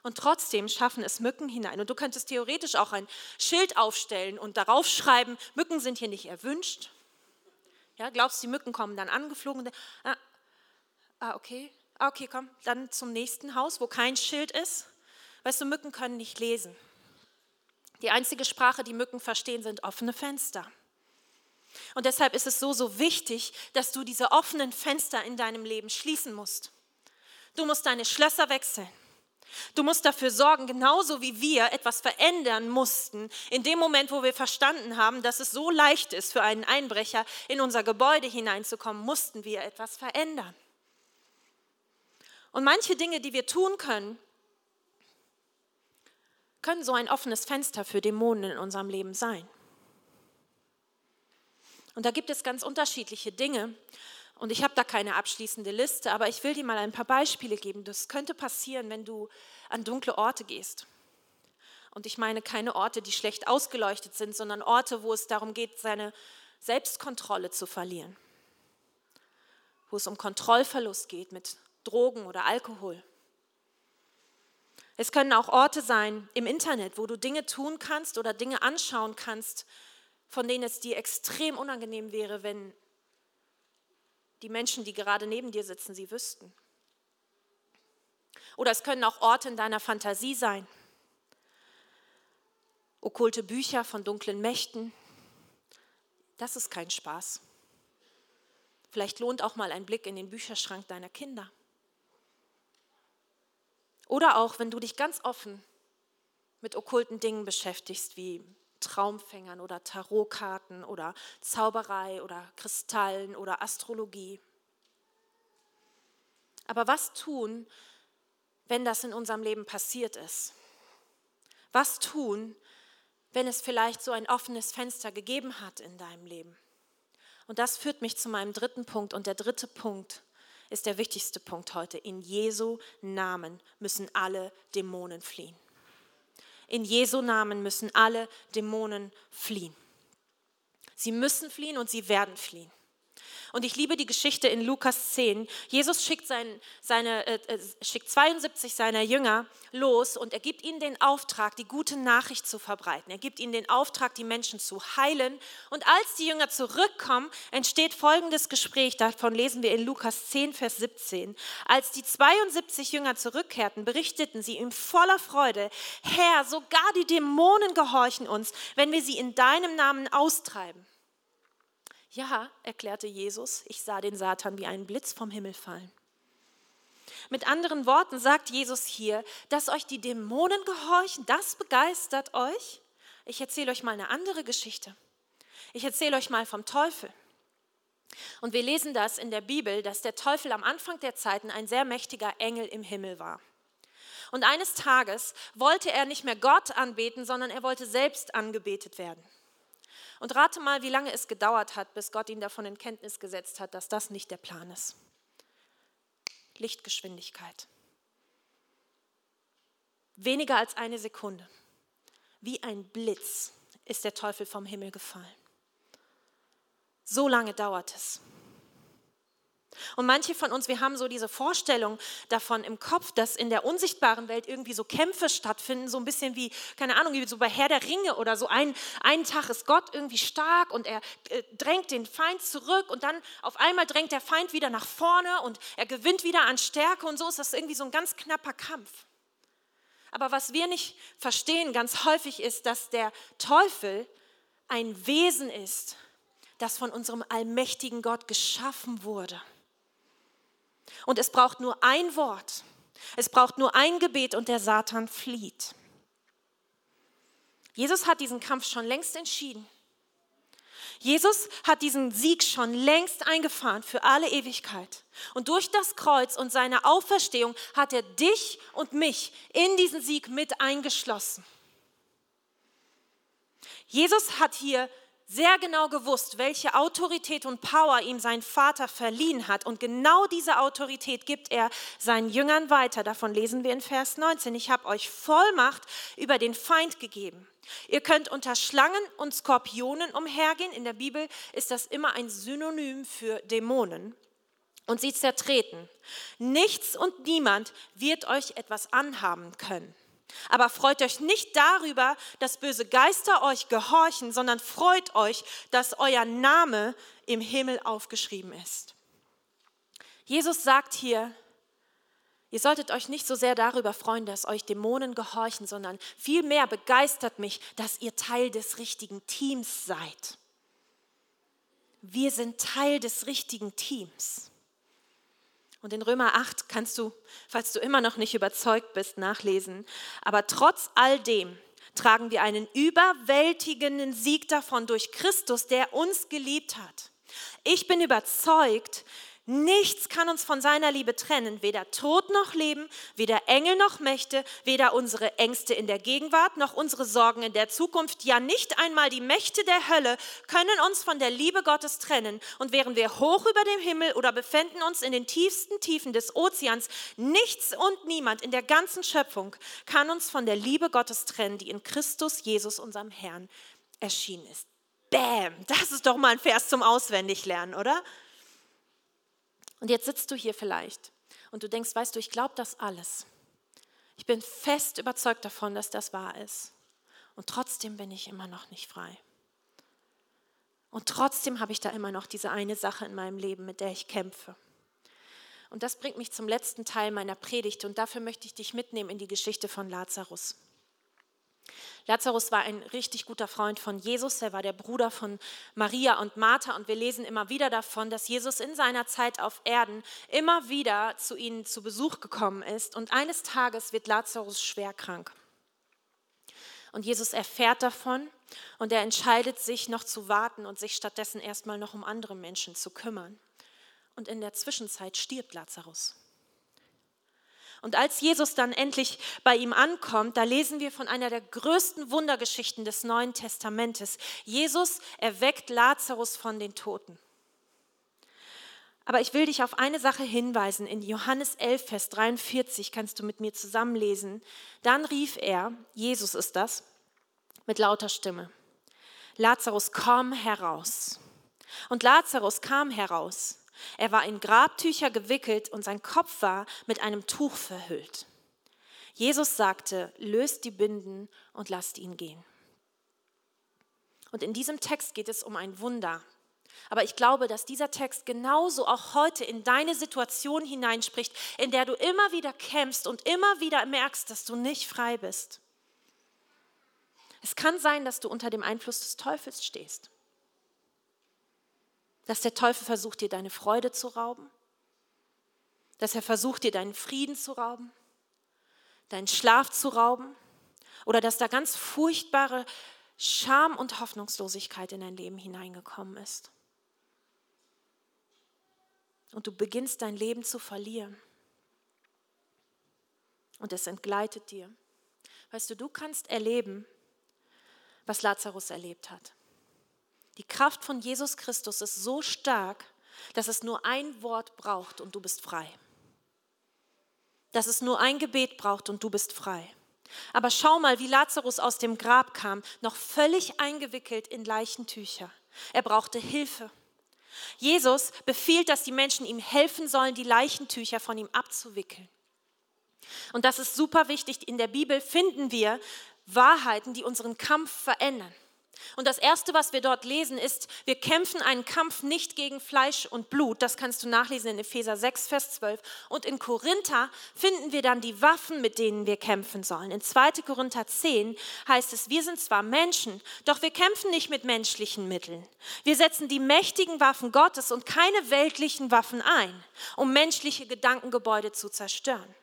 Und trotzdem schaffen es Mücken hinein. Und du könntest theoretisch auch ein Schild aufstellen und darauf schreiben, Mücken sind hier nicht erwünscht. Ja, glaubst du, die Mücken kommen dann angeflogen? Ah, ah, okay, ah, okay, komm, dann zum nächsten Haus, wo kein Schild ist. Weißt du, Mücken können nicht lesen. Die einzige Sprache, die Mücken verstehen, sind offene Fenster. Und deshalb ist es so, so wichtig, dass du diese offenen Fenster in deinem Leben schließen musst. Du musst deine Schlösser wechseln. Du musst dafür sorgen, genauso wie wir etwas verändern mussten, in dem Moment, wo wir verstanden haben, dass es so leicht ist, für einen Einbrecher in unser Gebäude hineinzukommen, mussten wir etwas verändern. Und manche Dinge, die wir tun können, können so ein offenes Fenster für Dämonen in unserem Leben sein. Und da gibt es ganz unterschiedliche Dinge. Und ich habe da keine abschließende Liste, aber ich will dir mal ein paar Beispiele geben. Das könnte passieren, wenn du an dunkle Orte gehst. Und ich meine keine Orte, die schlecht ausgeleuchtet sind, sondern Orte, wo es darum geht, seine Selbstkontrolle zu verlieren. Wo es um Kontrollverlust geht mit Drogen oder Alkohol. Es können auch Orte sein im Internet, wo du Dinge tun kannst oder Dinge anschauen kannst, von denen es dir extrem unangenehm wäre, wenn die Menschen, die gerade neben dir sitzen, sie wüssten. Oder es können auch Orte in deiner Fantasie sein. Okkulte Bücher von dunklen Mächten. Das ist kein Spaß. Vielleicht lohnt auch mal ein Blick in den Bücherschrank deiner Kinder. Oder auch, wenn du dich ganz offen mit okkulten Dingen beschäftigst, wie Traumfängern oder Tarotkarten oder Zauberei oder Kristallen oder Astrologie. Aber was tun, wenn das in unserem Leben passiert ist? Was tun, wenn es vielleicht so ein offenes Fenster gegeben hat in deinem Leben? Und das führt mich zu meinem dritten Punkt. Und der dritte Punkt ist der wichtigste Punkt heute. In Jesu Namen müssen alle Dämonen fliehen. In Jesu Namen müssen alle Dämonen fliehen. Sie müssen fliehen und sie werden fliehen. Und ich liebe die Geschichte in Lukas 10. Jesus schickt, sein, seine, äh, äh schickt 72 seiner Jünger los und er gibt ihnen den Auftrag, die gute Nachricht zu verbreiten. Er gibt ihnen den Auftrag, die Menschen zu heilen. Und als die Jünger zurückkommen, entsteht folgendes Gespräch. Davon lesen wir in Lukas 10, Vers 17. Als die 72 Jünger zurückkehrten, berichteten sie ihm voller Freude, Herr, sogar die Dämonen gehorchen uns, wenn wir sie in deinem Namen austreiben. Ja, erklärte Jesus, ich sah den Satan wie einen Blitz vom Himmel fallen. Mit anderen Worten sagt Jesus hier, dass euch die Dämonen gehorchen, das begeistert euch. Ich erzähle euch mal eine andere Geschichte. Ich erzähle euch mal vom Teufel. Und wir lesen das in der Bibel, dass der Teufel am Anfang der Zeiten ein sehr mächtiger Engel im Himmel war. Und eines Tages wollte er nicht mehr Gott anbeten, sondern er wollte selbst angebetet werden. Und rate mal, wie lange es gedauert hat, bis Gott ihn davon in Kenntnis gesetzt hat, dass das nicht der Plan ist. Lichtgeschwindigkeit. Weniger als eine Sekunde. Wie ein Blitz ist der Teufel vom Himmel gefallen. So lange dauert es. Und manche von uns, wir haben so diese Vorstellung davon im Kopf, dass in der unsichtbaren Welt irgendwie so Kämpfe stattfinden, so ein bisschen wie, keine Ahnung, wie so bei Herr der Ringe oder so. Ein, einen Tag ist Gott irgendwie stark und er äh, drängt den Feind zurück und dann auf einmal drängt der Feind wieder nach vorne und er gewinnt wieder an Stärke und so ist das irgendwie so ein ganz knapper Kampf. Aber was wir nicht verstehen ganz häufig ist, dass der Teufel ein Wesen ist, das von unserem allmächtigen Gott geschaffen wurde. Und es braucht nur ein Wort. Es braucht nur ein Gebet und der Satan flieht. Jesus hat diesen Kampf schon längst entschieden. Jesus hat diesen Sieg schon längst eingefahren für alle Ewigkeit. Und durch das Kreuz und seine Auferstehung hat er dich und mich in diesen Sieg mit eingeschlossen. Jesus hat hier sehr genau gewusst, welche Autorität und Power ihm sein Vater verliehen hat. Und genau diese Autorität gibt er seinen Jüngern weiter. Davon lesen wir in Vers 19. Ich habe euch Vollmacht über den Feind gegeben. Ihr könnt unter Schlangen und Skorpionen umhergehen. In der Bibel ist das immer ein Synonym für Dämonen. Und sie zertreten. Nichts und niemand wird euch etwas anhaben können. Aber freut euch nicht darüber, dass böse Geister euch gehorchen, sondern freut euch, dass euer Name im Himmel aufgeschrieben ist. Jesus sagt hier, ihr solltet euch nicht so sehr darüber freuen, dass euch Dämonen gehorchen, sondern vielmehr begeistert mich, dass ihr Teil des richtigen Teams seid. Wir sind Teil des richtigen Teams. Und in Römer 8 kannst du, falls du immer noch nicht überzeugt bist, nachlesen. Aber trotz all dem tragen wir einen überwältigenden Sieg davon durch Christus, der uns geliebt hat. Ich bin überzeugt, Nichts kann uns von seiner Liebe trennen, weder Tod noch Leben, weder Engel noch Mächte, weder unsere Ängste in der Gegenwart noch unsere Sorgen in der Zukunft, ja nicht einmal die Mächte der Hölle können uns von der Liebe Gottes trennen. Und wären wir hoch über dem Himmel oder befänden uns in den tiefsten Tiefen des Ozeans, nichts und niemand in der ganzen Schöpfung kann uns von der Liebe Gottes trennen, die in Christus Jesus, unserem Herrn, erschienen ist. Bäm, das ist doch mal ein Vers zum Auswendiglernen, oder? Und jetzt sitzt du hier vielleicht und du denkst, weißt du, ich glaube das alles. Ich bin fest überzeugt davon, dass das wahr ist. Und trotzdem bin ich immer noch nicht frei. Und trotzdem habe ich da immer noch diese eine Sache in meinem Leben, mit der ich kämpfe. Und das bringt mich zum letzten Teil meiner Predigt und dafür möchte ich dich mitnehmen in die Geschichte von Lazarus. Lazarus war ein richtig guter Freund von Jesus. Er war der Bruder von Maria und Martha. Und wir lesen immer wieder davon, dass Jesus in seiner Zeit auf Erden immer wieder zu ihnen zu Besuch gekommen ist. Und eines Tages wird Lazarus schwer krank. Und Jesus erfährt davon und er entscheidet sich noch zu warten und sich stattdessen erstmal noch um andere Menschen zu kümmern. Und in der Zwischenzeit stirbt Lazarus. Und als Jesus dann endlich bei ihm ankommt, da lesen wir von einer der größten Wundergeschichten des Neuen Testamentes. Jesus erweckt Lazarus von den Toten. Aber ich will dich auf eine Sache hinweisen. In Johannes 11, Vers 43 kannst du mit mir zusammenlesen. Dann rief er, Jesus ist das, mit lauter Stimme, Lazarus, komm heraus. Und Lazarus kam heraus. Er war in Grabtücher gewickelt und sein Kopf war mit einem Tuch verhüllt. Jesus sagte, löst die Binden und lasst ihn gehen. Und in diesem Text geht es um ein Wunder. Aber ich glaube, dass dieser Text genauso auch heute in deine Situation hineinspricht, in der du immer wieder kämpfst und immer wieder merkst, dass du nicht frei bist. Es kann sein, dass du unter dem Einfluss des Teufels stehst dass der Teufel versucht, dir deine Freude zu rauben, dass er versucht, dir deinen Frieden zu rauben, deinen Schlaf zu rauben oder dass da ganz furchtbare Scham und Hoffnungslosigkeit in dein Leben hineingekommen ist. Und du beginnst dein Leben zu verlieren. Und es entgleitet dir. Weißt du, du kannst erleben, was Lazarus erlebt hat. Die Kraft von Jesus Christus ist so stark, dass es nur ein Wort braucht und du bist frei. Dass es nur ein Gebet braucht und du bist frei. Aber schau mal, wie Lazarus aus dem Grab kam, noch völlig eingewickelt in Leichentücher. Er brauchte Hilfe. Jesus befiehlt, dass die Menschen ihm helfen sollen, die Leichentücher von ihm abzuwickeln. Und das ist super wichtig. In der Bibel finden wir Wahrheiten, die unseren Kampf verändern. Und das Erste, was wir dort lesen, ist, wir kämpfen einen Kampf nicht gegen Fleisch und Blut. Das kannst du nachlesen in Epheser 6, Vers 12. Und in Korinther finden wir dann die Waffen, mit denen wir kämpfen sollen. In 2. Korinther 10 heißt es, wir sind zwar Menschen, doch wir kämpfen nicht mit menschlichen Mitteln. Wir setzen die mächtigen Waffen Gottes und keine weltlichen Waffen ein, um menschliche Gedankengebäude zu zerstören.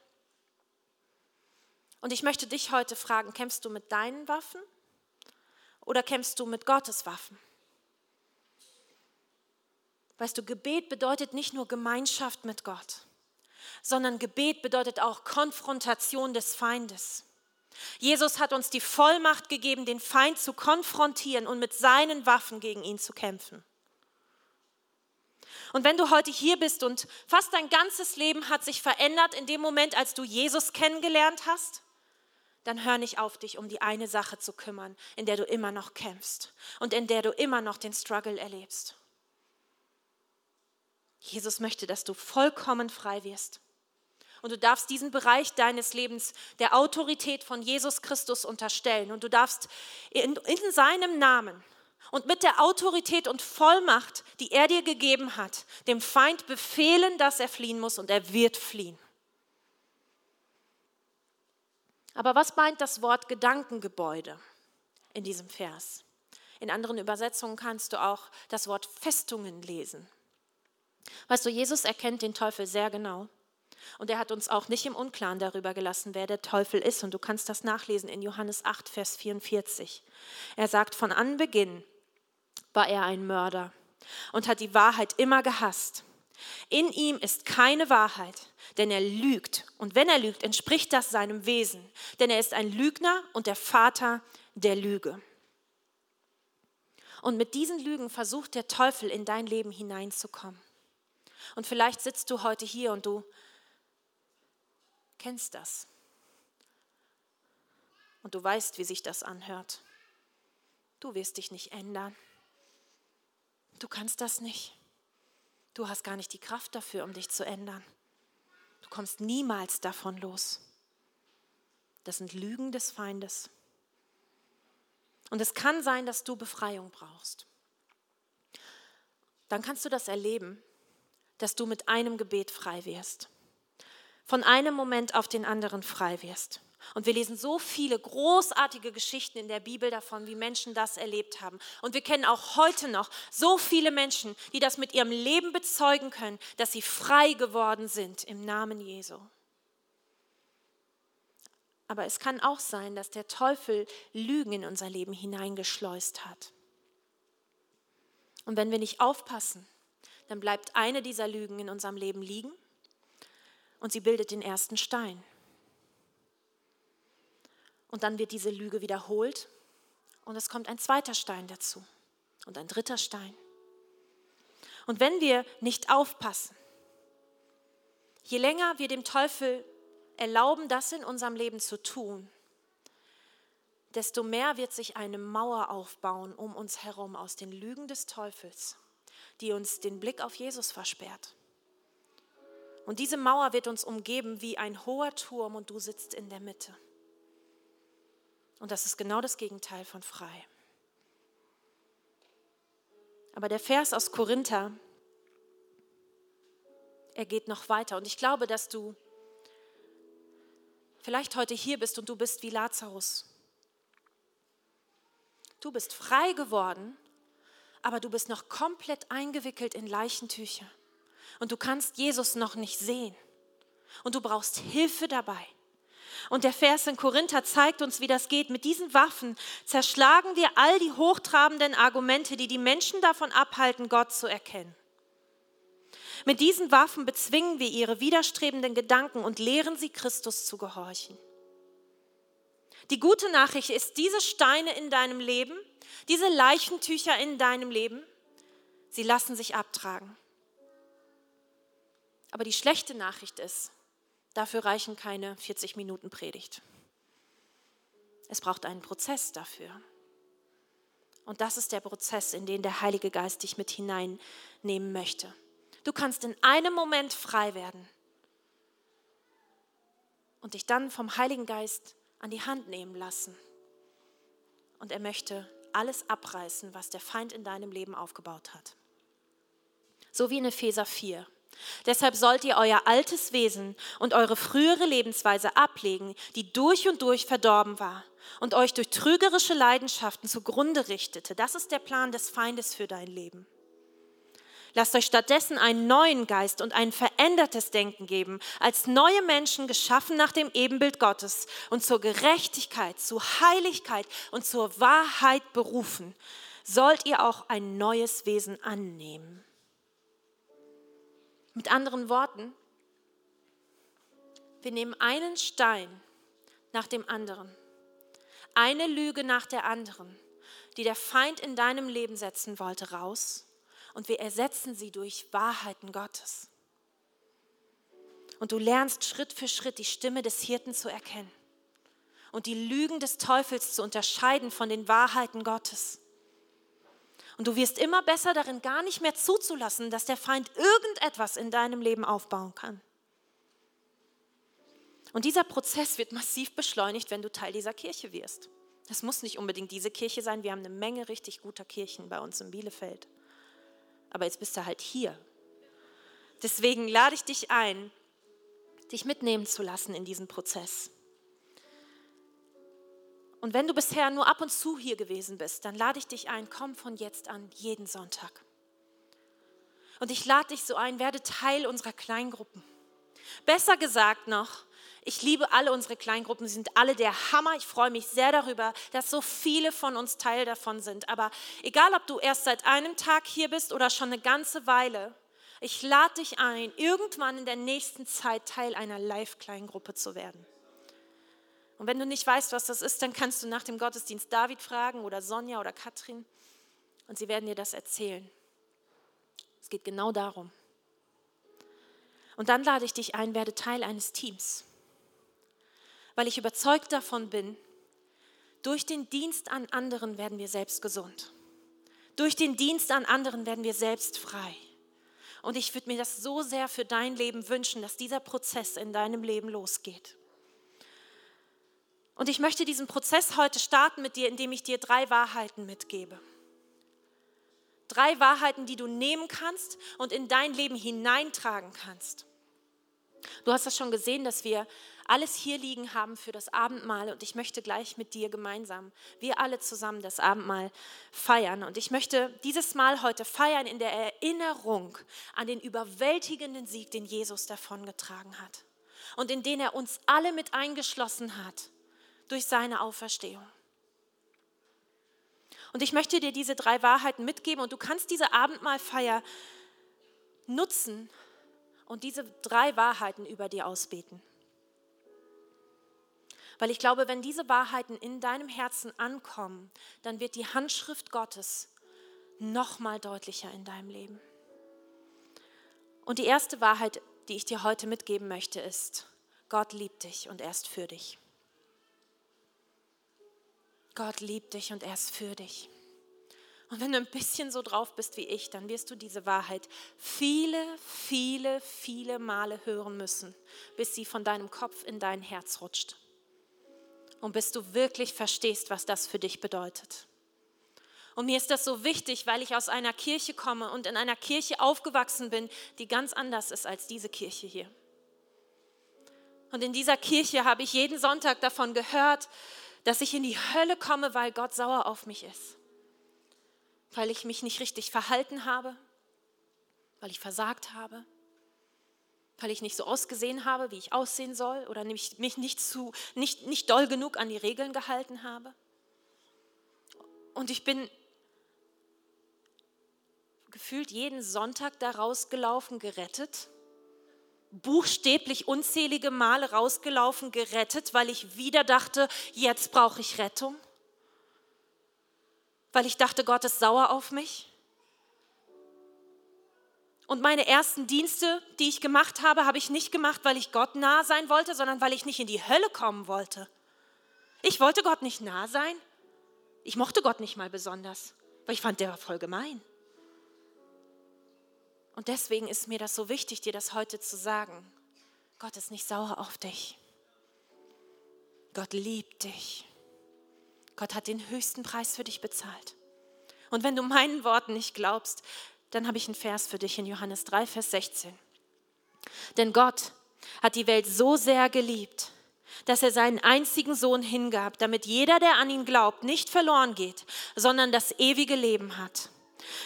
Und ich möchte dich heute fragen, kämpfst du mit deinen Waffen oder kämpfst du mit Gottes Waffen? Weißt du, Gebet bedeutet nicht nur Gemeinschaft mit Gott, sondern Gebet bedeutet auch Konfrontation des Feindes. Jesus hat uns die Vollmacht gegeben, den Feind zu konfrontieren und mit seinen Waffen gegen ihn zu kämpfen. Und wenn du heute hier bist und fast dein ganzes Leben hat sich verändert in dem Moment, als du Jesus kennengelernt hast, dann hör nicht auf, dich um die eine Sache zu kümmern, in der du immer noch kämpfst und in der du immer noch den Struggle erlebst. Jesus möchte, dass du vollkommen frei wirst. Und du darfst diesen Bereich deines Lebens der Autorität von Jesus Christus unterstellen. Und du darfst in, in, seinem Namen und mit der Autorität und Vollmacht, die er dir gegeben hat, dem Feind befehlen, dass er fliehen muss und er wird fliehen. Aber was meint das Wort Gedankengebäude in diesem Vers? In anderen Übersetzungen kannst du auch das Wort Festungen lesen. Weißt du, Jesus erkennt den Teufel sehr genau. Und er hat uns auch nicht im Unklaren darüber gelassen, wer der Teufel ist. Und du kannst das nachlesen in Johannes 8, Vers 44. Er sagt, von Anbeginn war er ein Mörder und hat die Wahrheit immer gehasst. In ihm ist keine Wahrheit, denn er lügt. Und wenn er lügt, entspricht das seinem Wesen, denn er ist ein Lügner und der Vater der Lüge. Und mit diesen Lügen versucht der Teufel in dein Leben hineinzukommen. Und vielleicht sitzt du heute hier und du kennst das. Und du weißt, wie sich das anhört. Du wirst dich nicht ändern. Du kannst das nicht. Du hast gar nicht die Kraft dafür, um dich zu ändern. Du kommst niemals davon los. Das sind Lügen des Feindes. Und es kann sein, dass du Befreiung brauchst. Dann kannst du das erleben, dass du mit einem Gebet frei wirst. Von einem Moment auf den anderen frei wirst. Und wir lesen so viele großartige Geschichten in der Bibel davon, wie Menschen das erlebt haben. Und wir kennen auch heute noch so viele Menschen, die das mit ihrem Leben bezeugen können, dass sie frei geworden sind im Namen Jesu. Aber es kann auch sein, dass der Teufel Lügen in unser Leben hineingeschleust hat. Und wenn wir nicht aufpassen, dann bleibt eine dieser Lügen in unserem Leben liegen und sie bildet den ersten Stein. Und dann wird diese Lüge wiederholt und es kommt ein zweiter Stein dazu und ein dritter Stein. Und wenn wir nicht aufpassen, je länger wir dem Teufel erlauben, das in unserem Leben zu tun, desto mehr wird sich eine Mauer aufbauen um uns herum aus den Lügen des Teufels, die uns den Blick auf Jesus versperrt. Und diese Mauer wird uns umgeben wie ein hoher Turm und du sitzt in der Mitte. Und das ist genau das Gegenteil von frei. Aber der Vers aus Korinther, er geht noch weiter. Und ich glaube, dass du vielleicht heute hier bist und du bist wie Lazarus. Du bist frei geworden, aber du bist noch komplett eingewickelt in Leichentücher. Und du kannst Jesus noch nicht sehen. Und du brauchst Hilfe dabei. Und der Vers in Korinther zeigt uns, wie das geht. Mit diesen Waffen zerschlagen wir all die hochtrabenden Argumente, die die Menschen davon abhalten, Gott zu erkennen. Mit diesen Waffen bezwingen wir ihre widerstrebenden Gedanken und lehren sie, Christus zu gehorchen. Die gute Nachricht ist, diese Steine in deinem Leben, diese Leichentücher in deinem Leben, sie lassen sich abtragen. Aber die schlechte Nachricht ist, Dafür reichen keine 40 Minuten Predigt. Es braucht einen Prozess dafür. Und das ist der Prozess, in den der Heilige Geist dich mit hineinnehmen möchte. Du kannst in einem Moment frei werden und dich dann vom Heiligen Geist an die Hand nehmen lassen. Und er möchte alles abreißen, was der Feind in deinem Leben aufgebaut hat. So wie in Epheser 4. Deshalb sollt ihr euer altes Wesen und eure frühere Lebensweise ablegen, die durch und durch verdorben war und euch durch trügerische Leidenschaften zugrunde richtete. Das ist der Plan des Feindes für dein Leben. Lasst euch stattdessen einen neuen Geist und ein verändertes Denken geben, als neue Menschen geschaffen nach dem Ebenbild Gottes und zur Gerechtigkeit, zur Heiligkeit und zur Wahrheit berufen, sollt ihr auch ein neues Wesen annehmen. Mit anderen Worten, wir nehmen einen Stein nach dem anderen, eine Lüge nach der anderen, die der Feind in deinem Leben setzen wollte, raus und wir ersetzen sie durch Wahrheiten Gottes. Und du lernst Schritt für Schritt die Stimme des Hirten zu erkennen und die Lügen des Teufels zu unterscheiden von den Wahrheiten Gottes. Und du wirst immer besser darin, gar nicht mehr zuzulassen, dass der Feind irgendetwas in deinem Leben aufbauen kann. Und dieser Prozess wird massiv beschleunigt, wenn du Teil dieser Kirche wirst. Das muss nicht unbedingt diese Kirche sein. Wir haben eine Menge richtig guter Kirchen bei uns in Bielefeld. Aber jetzt bist du halt hier. Deswegen lade ich dich ein, dich mitnehmen zu lassen in diesen Prozess. Und wenn du bisher nur ab und zu hier gewesen bist, dann lade ich dich ein, komm von jetzt an jeden Sonntag. Und ich lade dich so ein, werde Teil unserer Kleingruppen. Besser gesagt noch, ich liebe alle unsere Kleingruppen, sie sind alle der Hammer. Ich freue mich sehr darüber, dass so viele von uns Teil davon sind. Aber egal, ob du erst seit einem Tag hier bist oder schon eine ganze Weile, ich lade dich ein, irgendwann in der nächsten Zeit Teil einer Live-Kleingruppe zu werden. Und wenn du nicht weißt, was das ist, dann kannst du nach dem Gottesdienst David fragen oder Sonja oder Katrin und sie werden dir das erzählen. Es geht genau darum. Und dann lade ich dich ein, werde Teil eines Teams, weil ich überzeugt davon bin, durch den Dienst an anderen werden wir selbst gesund. Durch den Dienst an anderen werden wir selbst frei. Und ich würde mir das so sehr für dein Leben wünschen, dass dieser Prozess in deinem Leben losgeht. Und ich möchte diesen Prozess heute starten mit dir, indem ich dir drei Wahrheiten mitgebe. Drei Wahrheiten, die du nehmen kannst und in dein Leben hineintragen kannst. Du hast das schon gesehen, dass wir alles hier liegen haben für das Abendmahl und ich möchte gleich mit dir gemeinsam, wir alle zusammen das Abendmahl feiern. Und ich möchte dieses Mal heute feiern in der Erinnerung an den überwältigenden Sieg, den Jesus davongetragen hat und in den er uns alle mit eingeschlossen hat durch seine Auferstehung. Und ich möchte dir diese drei Wahrheiten mitgeben und du kannst diese Abendmahlfeier nutzen und diese drei Wahrheiten über dir ausbeten. Weil ich glaube, wenn diese Wahrheiten in deinem Herzen ankommen, dann wird die Handschrift Gottes noch mal deutlicher in deinem Leben. Und die erste Wahrheit, die ich dir heute mitgeben möchte, ist, Gott liebt dich und er ist für dich. Gott liebt dich und er ist für dich. Und wenn du ein bisschen so drauf bist wie ich, dann wirst du diese Wahrheit viele, viele, viele Male hören müssen, bis sie von deinem Kopf in dein Herz rutscht. Und bis du wirklich verstehst, was das für dich bedeutet. Und mir ist das so wichtig, weil ich aus einer Kirche komme und in einer Kirche aufgewachsen bin, die ganz anders ist als diese Kirche hier. Und in dieser Kirche habe ich jeden Sonntag davon gehört, dass ich in die Hölle komme, weil Gott sauer auf mich ist. Weil ich mich nicht richtig verhalten habe, weil ich versagt habe, weil ich nicht so ausgesehen habe, wie ich aussehen soll oder mich, nicht, zu, nicht, nicht doll genug an die Regeln gehalten habe. Und ich bin gefühlt jeden Sonntag da rausgelaufen, gerettet buchstäblich unzählige Male rausgelaufen, gerettet, weil ich wieder dachte, jetzt brauche ich Rettung. Weil ich dachte, Gott ist sauer auf mich. Und meine ersten Dienste, die ich gemacht habe, habe ich nicht gemacht, weil ich Gott nah sein wollte, sondern weil ich nicht in die Hölle kommen wollte. Ich wollte Gott nicht nah sein. Ich mochte Gott nicht mal besonders, weil ich fand, der war voll gemein. Und deswegen ist mir das so wichtig, dir das heute zu sagen. Gott ist nicht sauer auf dich. Gott liebt dich. Gott hat den höchsten Preis für dich bezahlt. Und wenn du meinen Worten nicht glaubst, dann habe ich einen Vers für dich in Johannes 3, Vers 16. Denn Gott hat die Welt so sehr geliebt, dass er seinen einzigen Sohn hingab, damit jeder, der an ihn glaubt, nicht verloren geht, sondern das ewige Leben hat.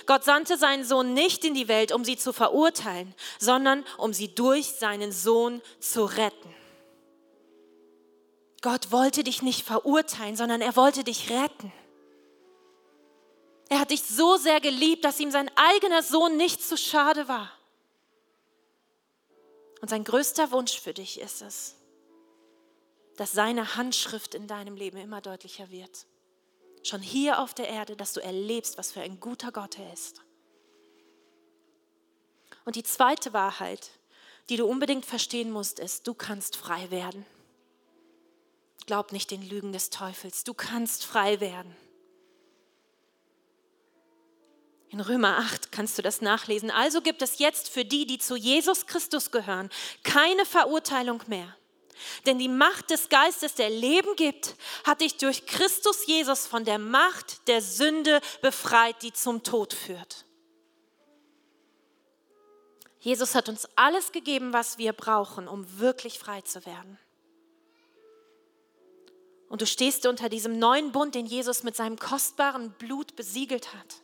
Gott sandte seinen Sohn nicht in die Welt, um sie zu verurteilen, sondern um sie durch seinen Sohn zu retten. Gott wollte dich nicht verurteilen, sondern er wollte dich retten. Er hat dich so sehr geliebt, dass ihm sein eigener Sohn nicht zu schade war. Und sein größter Wunsch für dich ist es, dass seine Handschrift in deinem Leben immer deutlicher wird. Schon hier auf der Erde, dass du erlebst, was für ein guter Gott er ist. Und die zweite Wahrheit, die du unbedingt verstehen musst, ist, du kannst frei werden. Glaub nicht den Lügen des Teufels, du kannst frei werden. In Römer 8 kannst du das nachlesen. Also gibt es jetzt für die, die zu Jesus Christus gehören, keine Verurteilung mehr. Denn die Macht des Geistes, der Leben gibt, hat dich durch Christus Jesus von der Macht der Sünde befreit, die zum Tod führt. Jesus hat uns alles gegeben, was wir brauchen, um wirklich frei zu werden. Und du stehst unter diesem neuen Bund, den Jesus mit seinem kostbaren Blut besiegelt hat.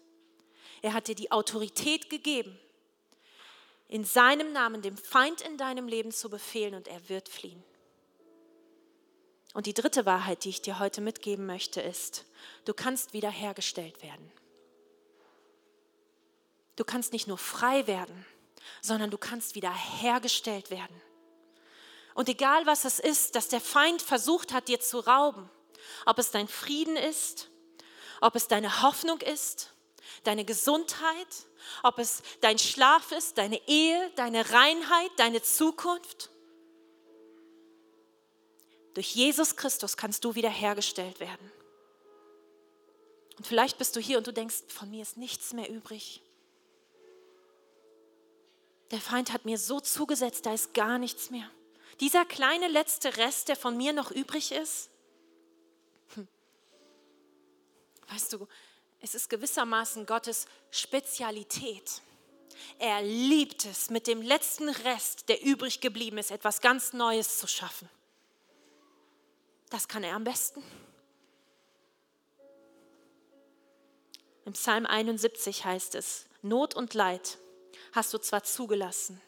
Er hat dir die Autorität gegeben, in seinem Namen dem Feind in deinem Leben zu befehlen und er wird fliehen. Und die dritte Wahrheit, die ich dir heute mitgeben möchte, ist, du kannst wiederhergestellt werden. Du kannst nicht nur frei werden, sondern du kannst wiederhergestellt werden. Und egal was es ist, dass der Feind versucht hat, dir zu rauben, ob es dein Frieden ist, ob es deine Hoffnung ist, deine Gesundheit, ob es dein Schlaf ist, deine Ehe, deine Reinheit, deine Zukunft. Durch Jesus Christus kannst du wiederhergestellt werden. Und vielleicht bist du hier und du denkst, von mir ist nichts mehr übrig. Der Feind hat mir so zugesetzt, da ist gar nichts mehr. Dieser kleine letzte Rest, der von mir noch übrig ist. Hm. Weißt du, es ist gewissermaßen Gottes Spezialität. Er liebt es, mit dem letzten Rest, der übrig geblieben ist, etwas ganz Neues zu schaffen. Das kann er am besten. Im Psalm 71 heißt es, Not und Leid hast du zwar zugelassen,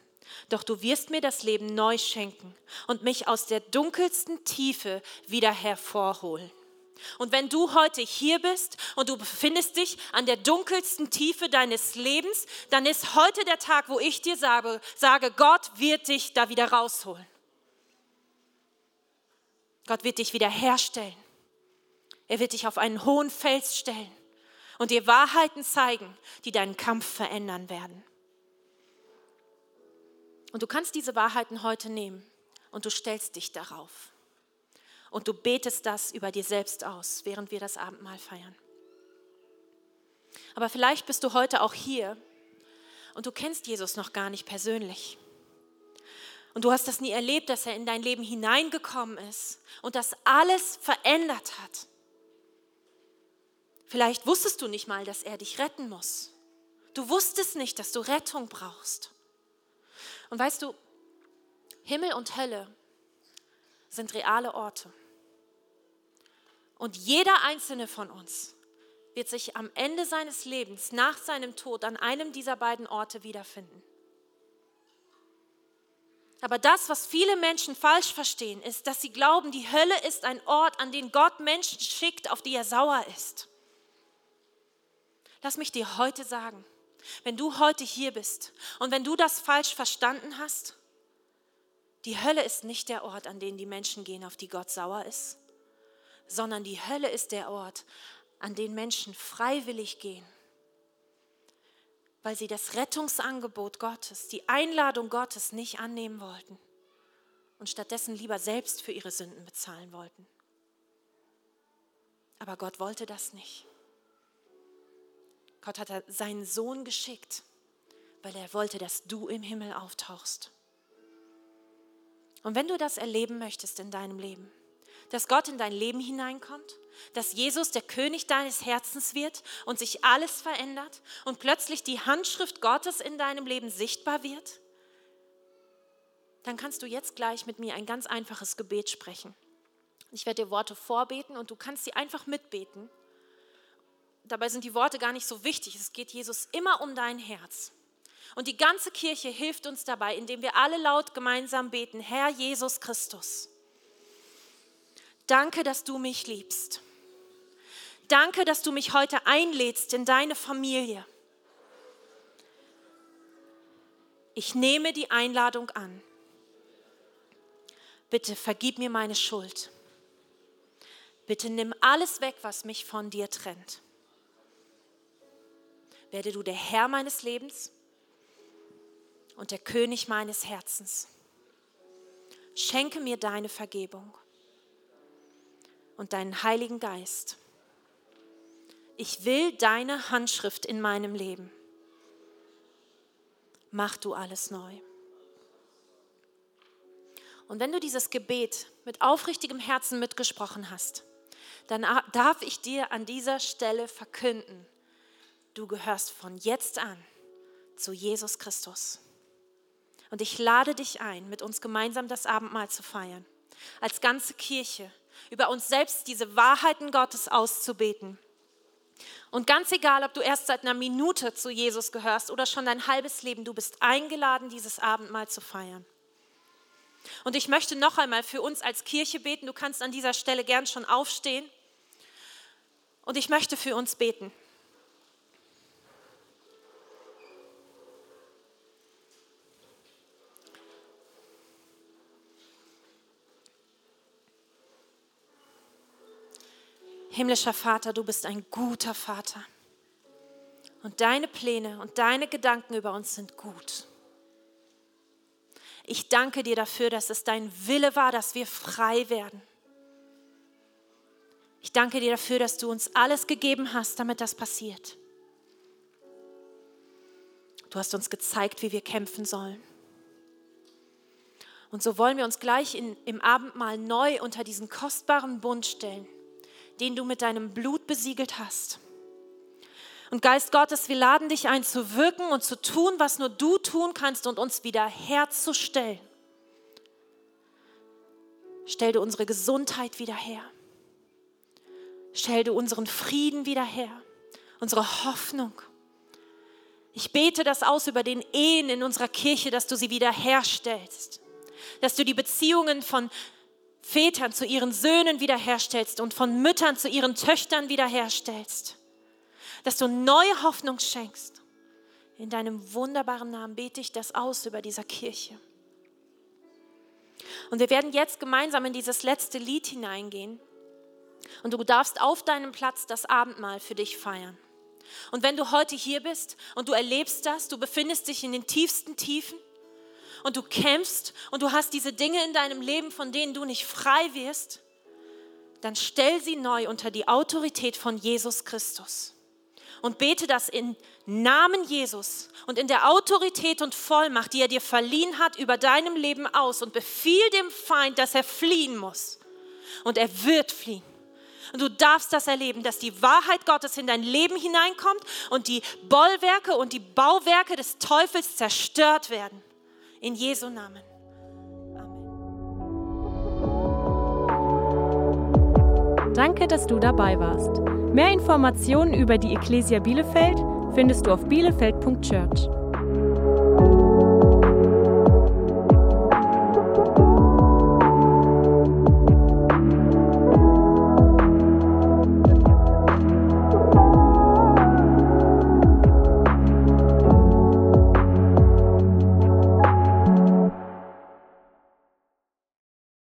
doch du wirst mir das Leben neu schenken und mich aus der dunkelsten Tiefe wieder hervorholen. Und wenn du heute hier bist und du befindest dich an der dunkelsten Tiefe deines Lebens, dann ist heute der Tag, wo ich dir sage, sage, Gott wird dich da wieder rausholen. Gott wird dich wieder herstellen. Er wird dich auf einen hohen Fels stellen und dir Wahrheiten zeigen, die deinen Kampf verändern werden. Und du kannst diese Wahrheiten heute nehmen und du stellst dich darauf und du betest das über dir selbst aus, während wir das Abendmahl feiern. Aber vielleicht bist du heute auch hier und du kennst Jesus noch gar nicht persönlich. Und du hast das nie erlebt, dass er in dein Leben hineingekommen ist und das alles verändert hat. Vielleicht wusstest du nicht mal, dass er dich retten muss. Du wusstest nicht, dass du Rettung brauchst. Und weißt du, Himmel und Hölle sind reale Orte. Und jeder einzelne von uns wird sich am Ende seines Lebens, nach seinem Tod, an einem dieser beiden Orte wiederfinden. Aber das, was viele Menschen falsch verstehen, ist, dass sie glauben, die Hölle ist ein Ort, an den Gott Menschen schickt, auf die er sauer ist. Lass mich dir heute sagen, wenn du heute hier bist und wenn du das falsch verstanden hast, die Hölle ist nicht der Ort, an den die Menschen gehen, auf die Gott sauer ist, sondern die Hölle ist der Ort, an den Menschen freiwillig gehen, weil sie das Rettungsangebot Gottes, die Einladung Gottes nicht annehmen wollten und stattdessen lieber selbst für ihre Sünden bezahlen wollten. Aber Gott wollte das nicht. Gott hat seinen Sohn geschickt, weil er wollte, dass du im Himmel auftauchst. Und wenn du das erleben möchtest in deinem Leben, dass Gott in dein Leben hineinkommt, dass Jesus der König deines Herzens wird und sich alles verändert und plötzlich die Handschrift Gottes in deinem Leben sichtbar wird, dann kannst du jetzt gleich mit mir ein ganz einfaches Gebet sprechen. Ich werde dir Worte vorbeten und du kannst sie einfach mitbeten. Dabei sind die Worte gar nicht so wichtig. Es geht Jesus immer um dein Herz. Und die ganze Kirche hilft uns dabei, indem wir alle laut gemeinsam beten, Herr Jesus Christus, danke, dass du mich liebst. Danke, dass du mich heute einlädst in deine Familie. Ich nehme die Einladung an. Bitte vergib mir meine Schuld. Bitte nimm alles weg, was mich von dir trennt. Werde du der Herr meines Lebens und der König meines Herzens. Schenke mir deine Vergebung und deinen Heiligen Geist. Ich will deine Handschrift in meinem Leben. Mach du alles neu. Und wenn du dieses Gebet mit aufrichtigem Herzen mitgesprochen hast, dann darf ich dir an dieser Stelle verkünden, du gehörst von jetzt an zu Jesus Christus. Und ich lade dich ein, mit uns gemeinsam das Abendmahl zu feiern, als ganze Kirche, über uns selbst diese Wahrheiten Gottes auszubeten. Und ganz egal, ob du erst seit einer Minute zu Jesus gehörst oder schon dein halbes Leben, du bist eingeladen, dieses Abendmahl zu feiern. Und ich möchte noch einmal für uns als Kirche beten. Du kannst an dieser Stelle gern schon aufstehen. Und ich möchte für uns beten. Himmlischer Vater, du bist ein guter Vater. Und deine Pläne und deine Gedanken über uns sind gut. Ich danke dir dafür, dass es dein Wille war, dass wir frei werden. Ich danke dir dafür, dass du uns alles gegeben hast, damit das passiert. Du hast uns gezeigt, wie wir kämpfen sollen. Und so wollen wir uns gleich in, im Abendmahl neu unter diesen kostbaren Bund stellen den du mit deinem Blut besiegelt hast. Und Geist Gottes, wir laden dich ein zu wirken und zu tun, was nur du tun kannst und uns wieder herzustellen. Stell du unsere Gesundheit wieder her. Stell du unseren Frieden wieder her, unsere Hoffnung. Ich bete das aus über den Ehen in unserer Kirche, dass du sie wieder herstellst, dass du die Beziehungen von Vätern zu ihren Söhnen wiederherstellst und von Müttern zu ihren Töchtern wiederherstellst. Dass du neue Hoffnung schenkst. In deinem wunderbaren Namen bete ich das aus über dieser Kirche. Und wir werden jetzt gemeinsam in dieses letzte Lied hineingehen. Und du darfst auf deinem Platz das Abendmahl für dich feiern. Und wenn du heute hier bist und du erlebst das, du befindest dich in den tiefsten Tiefen, und du kämpfst und du hast diese Dinge in deinem Leben, von denen du nicht frei wirst, dann stell sie neu unter die Autorität von Jesus Christus und bete das in Namen Jesus und in der Autorität und Vollmacht, die er dir verliehen hat, über deinem Leben aus und befiehl dem Feind, dass er fliehen muss. Und er wird fliehen. Und du darfst das erleben, dass die Wahrheit Gottes in dein Leben hineinkommt und die Bollwerke und die Bauwerke des Teufels zerstört werden. In Jesu Namen. Amen. Danke, dass du dabei warst. Mehr Informationen über die Ecclesia Bielefeld findest du auf bielefeld.church.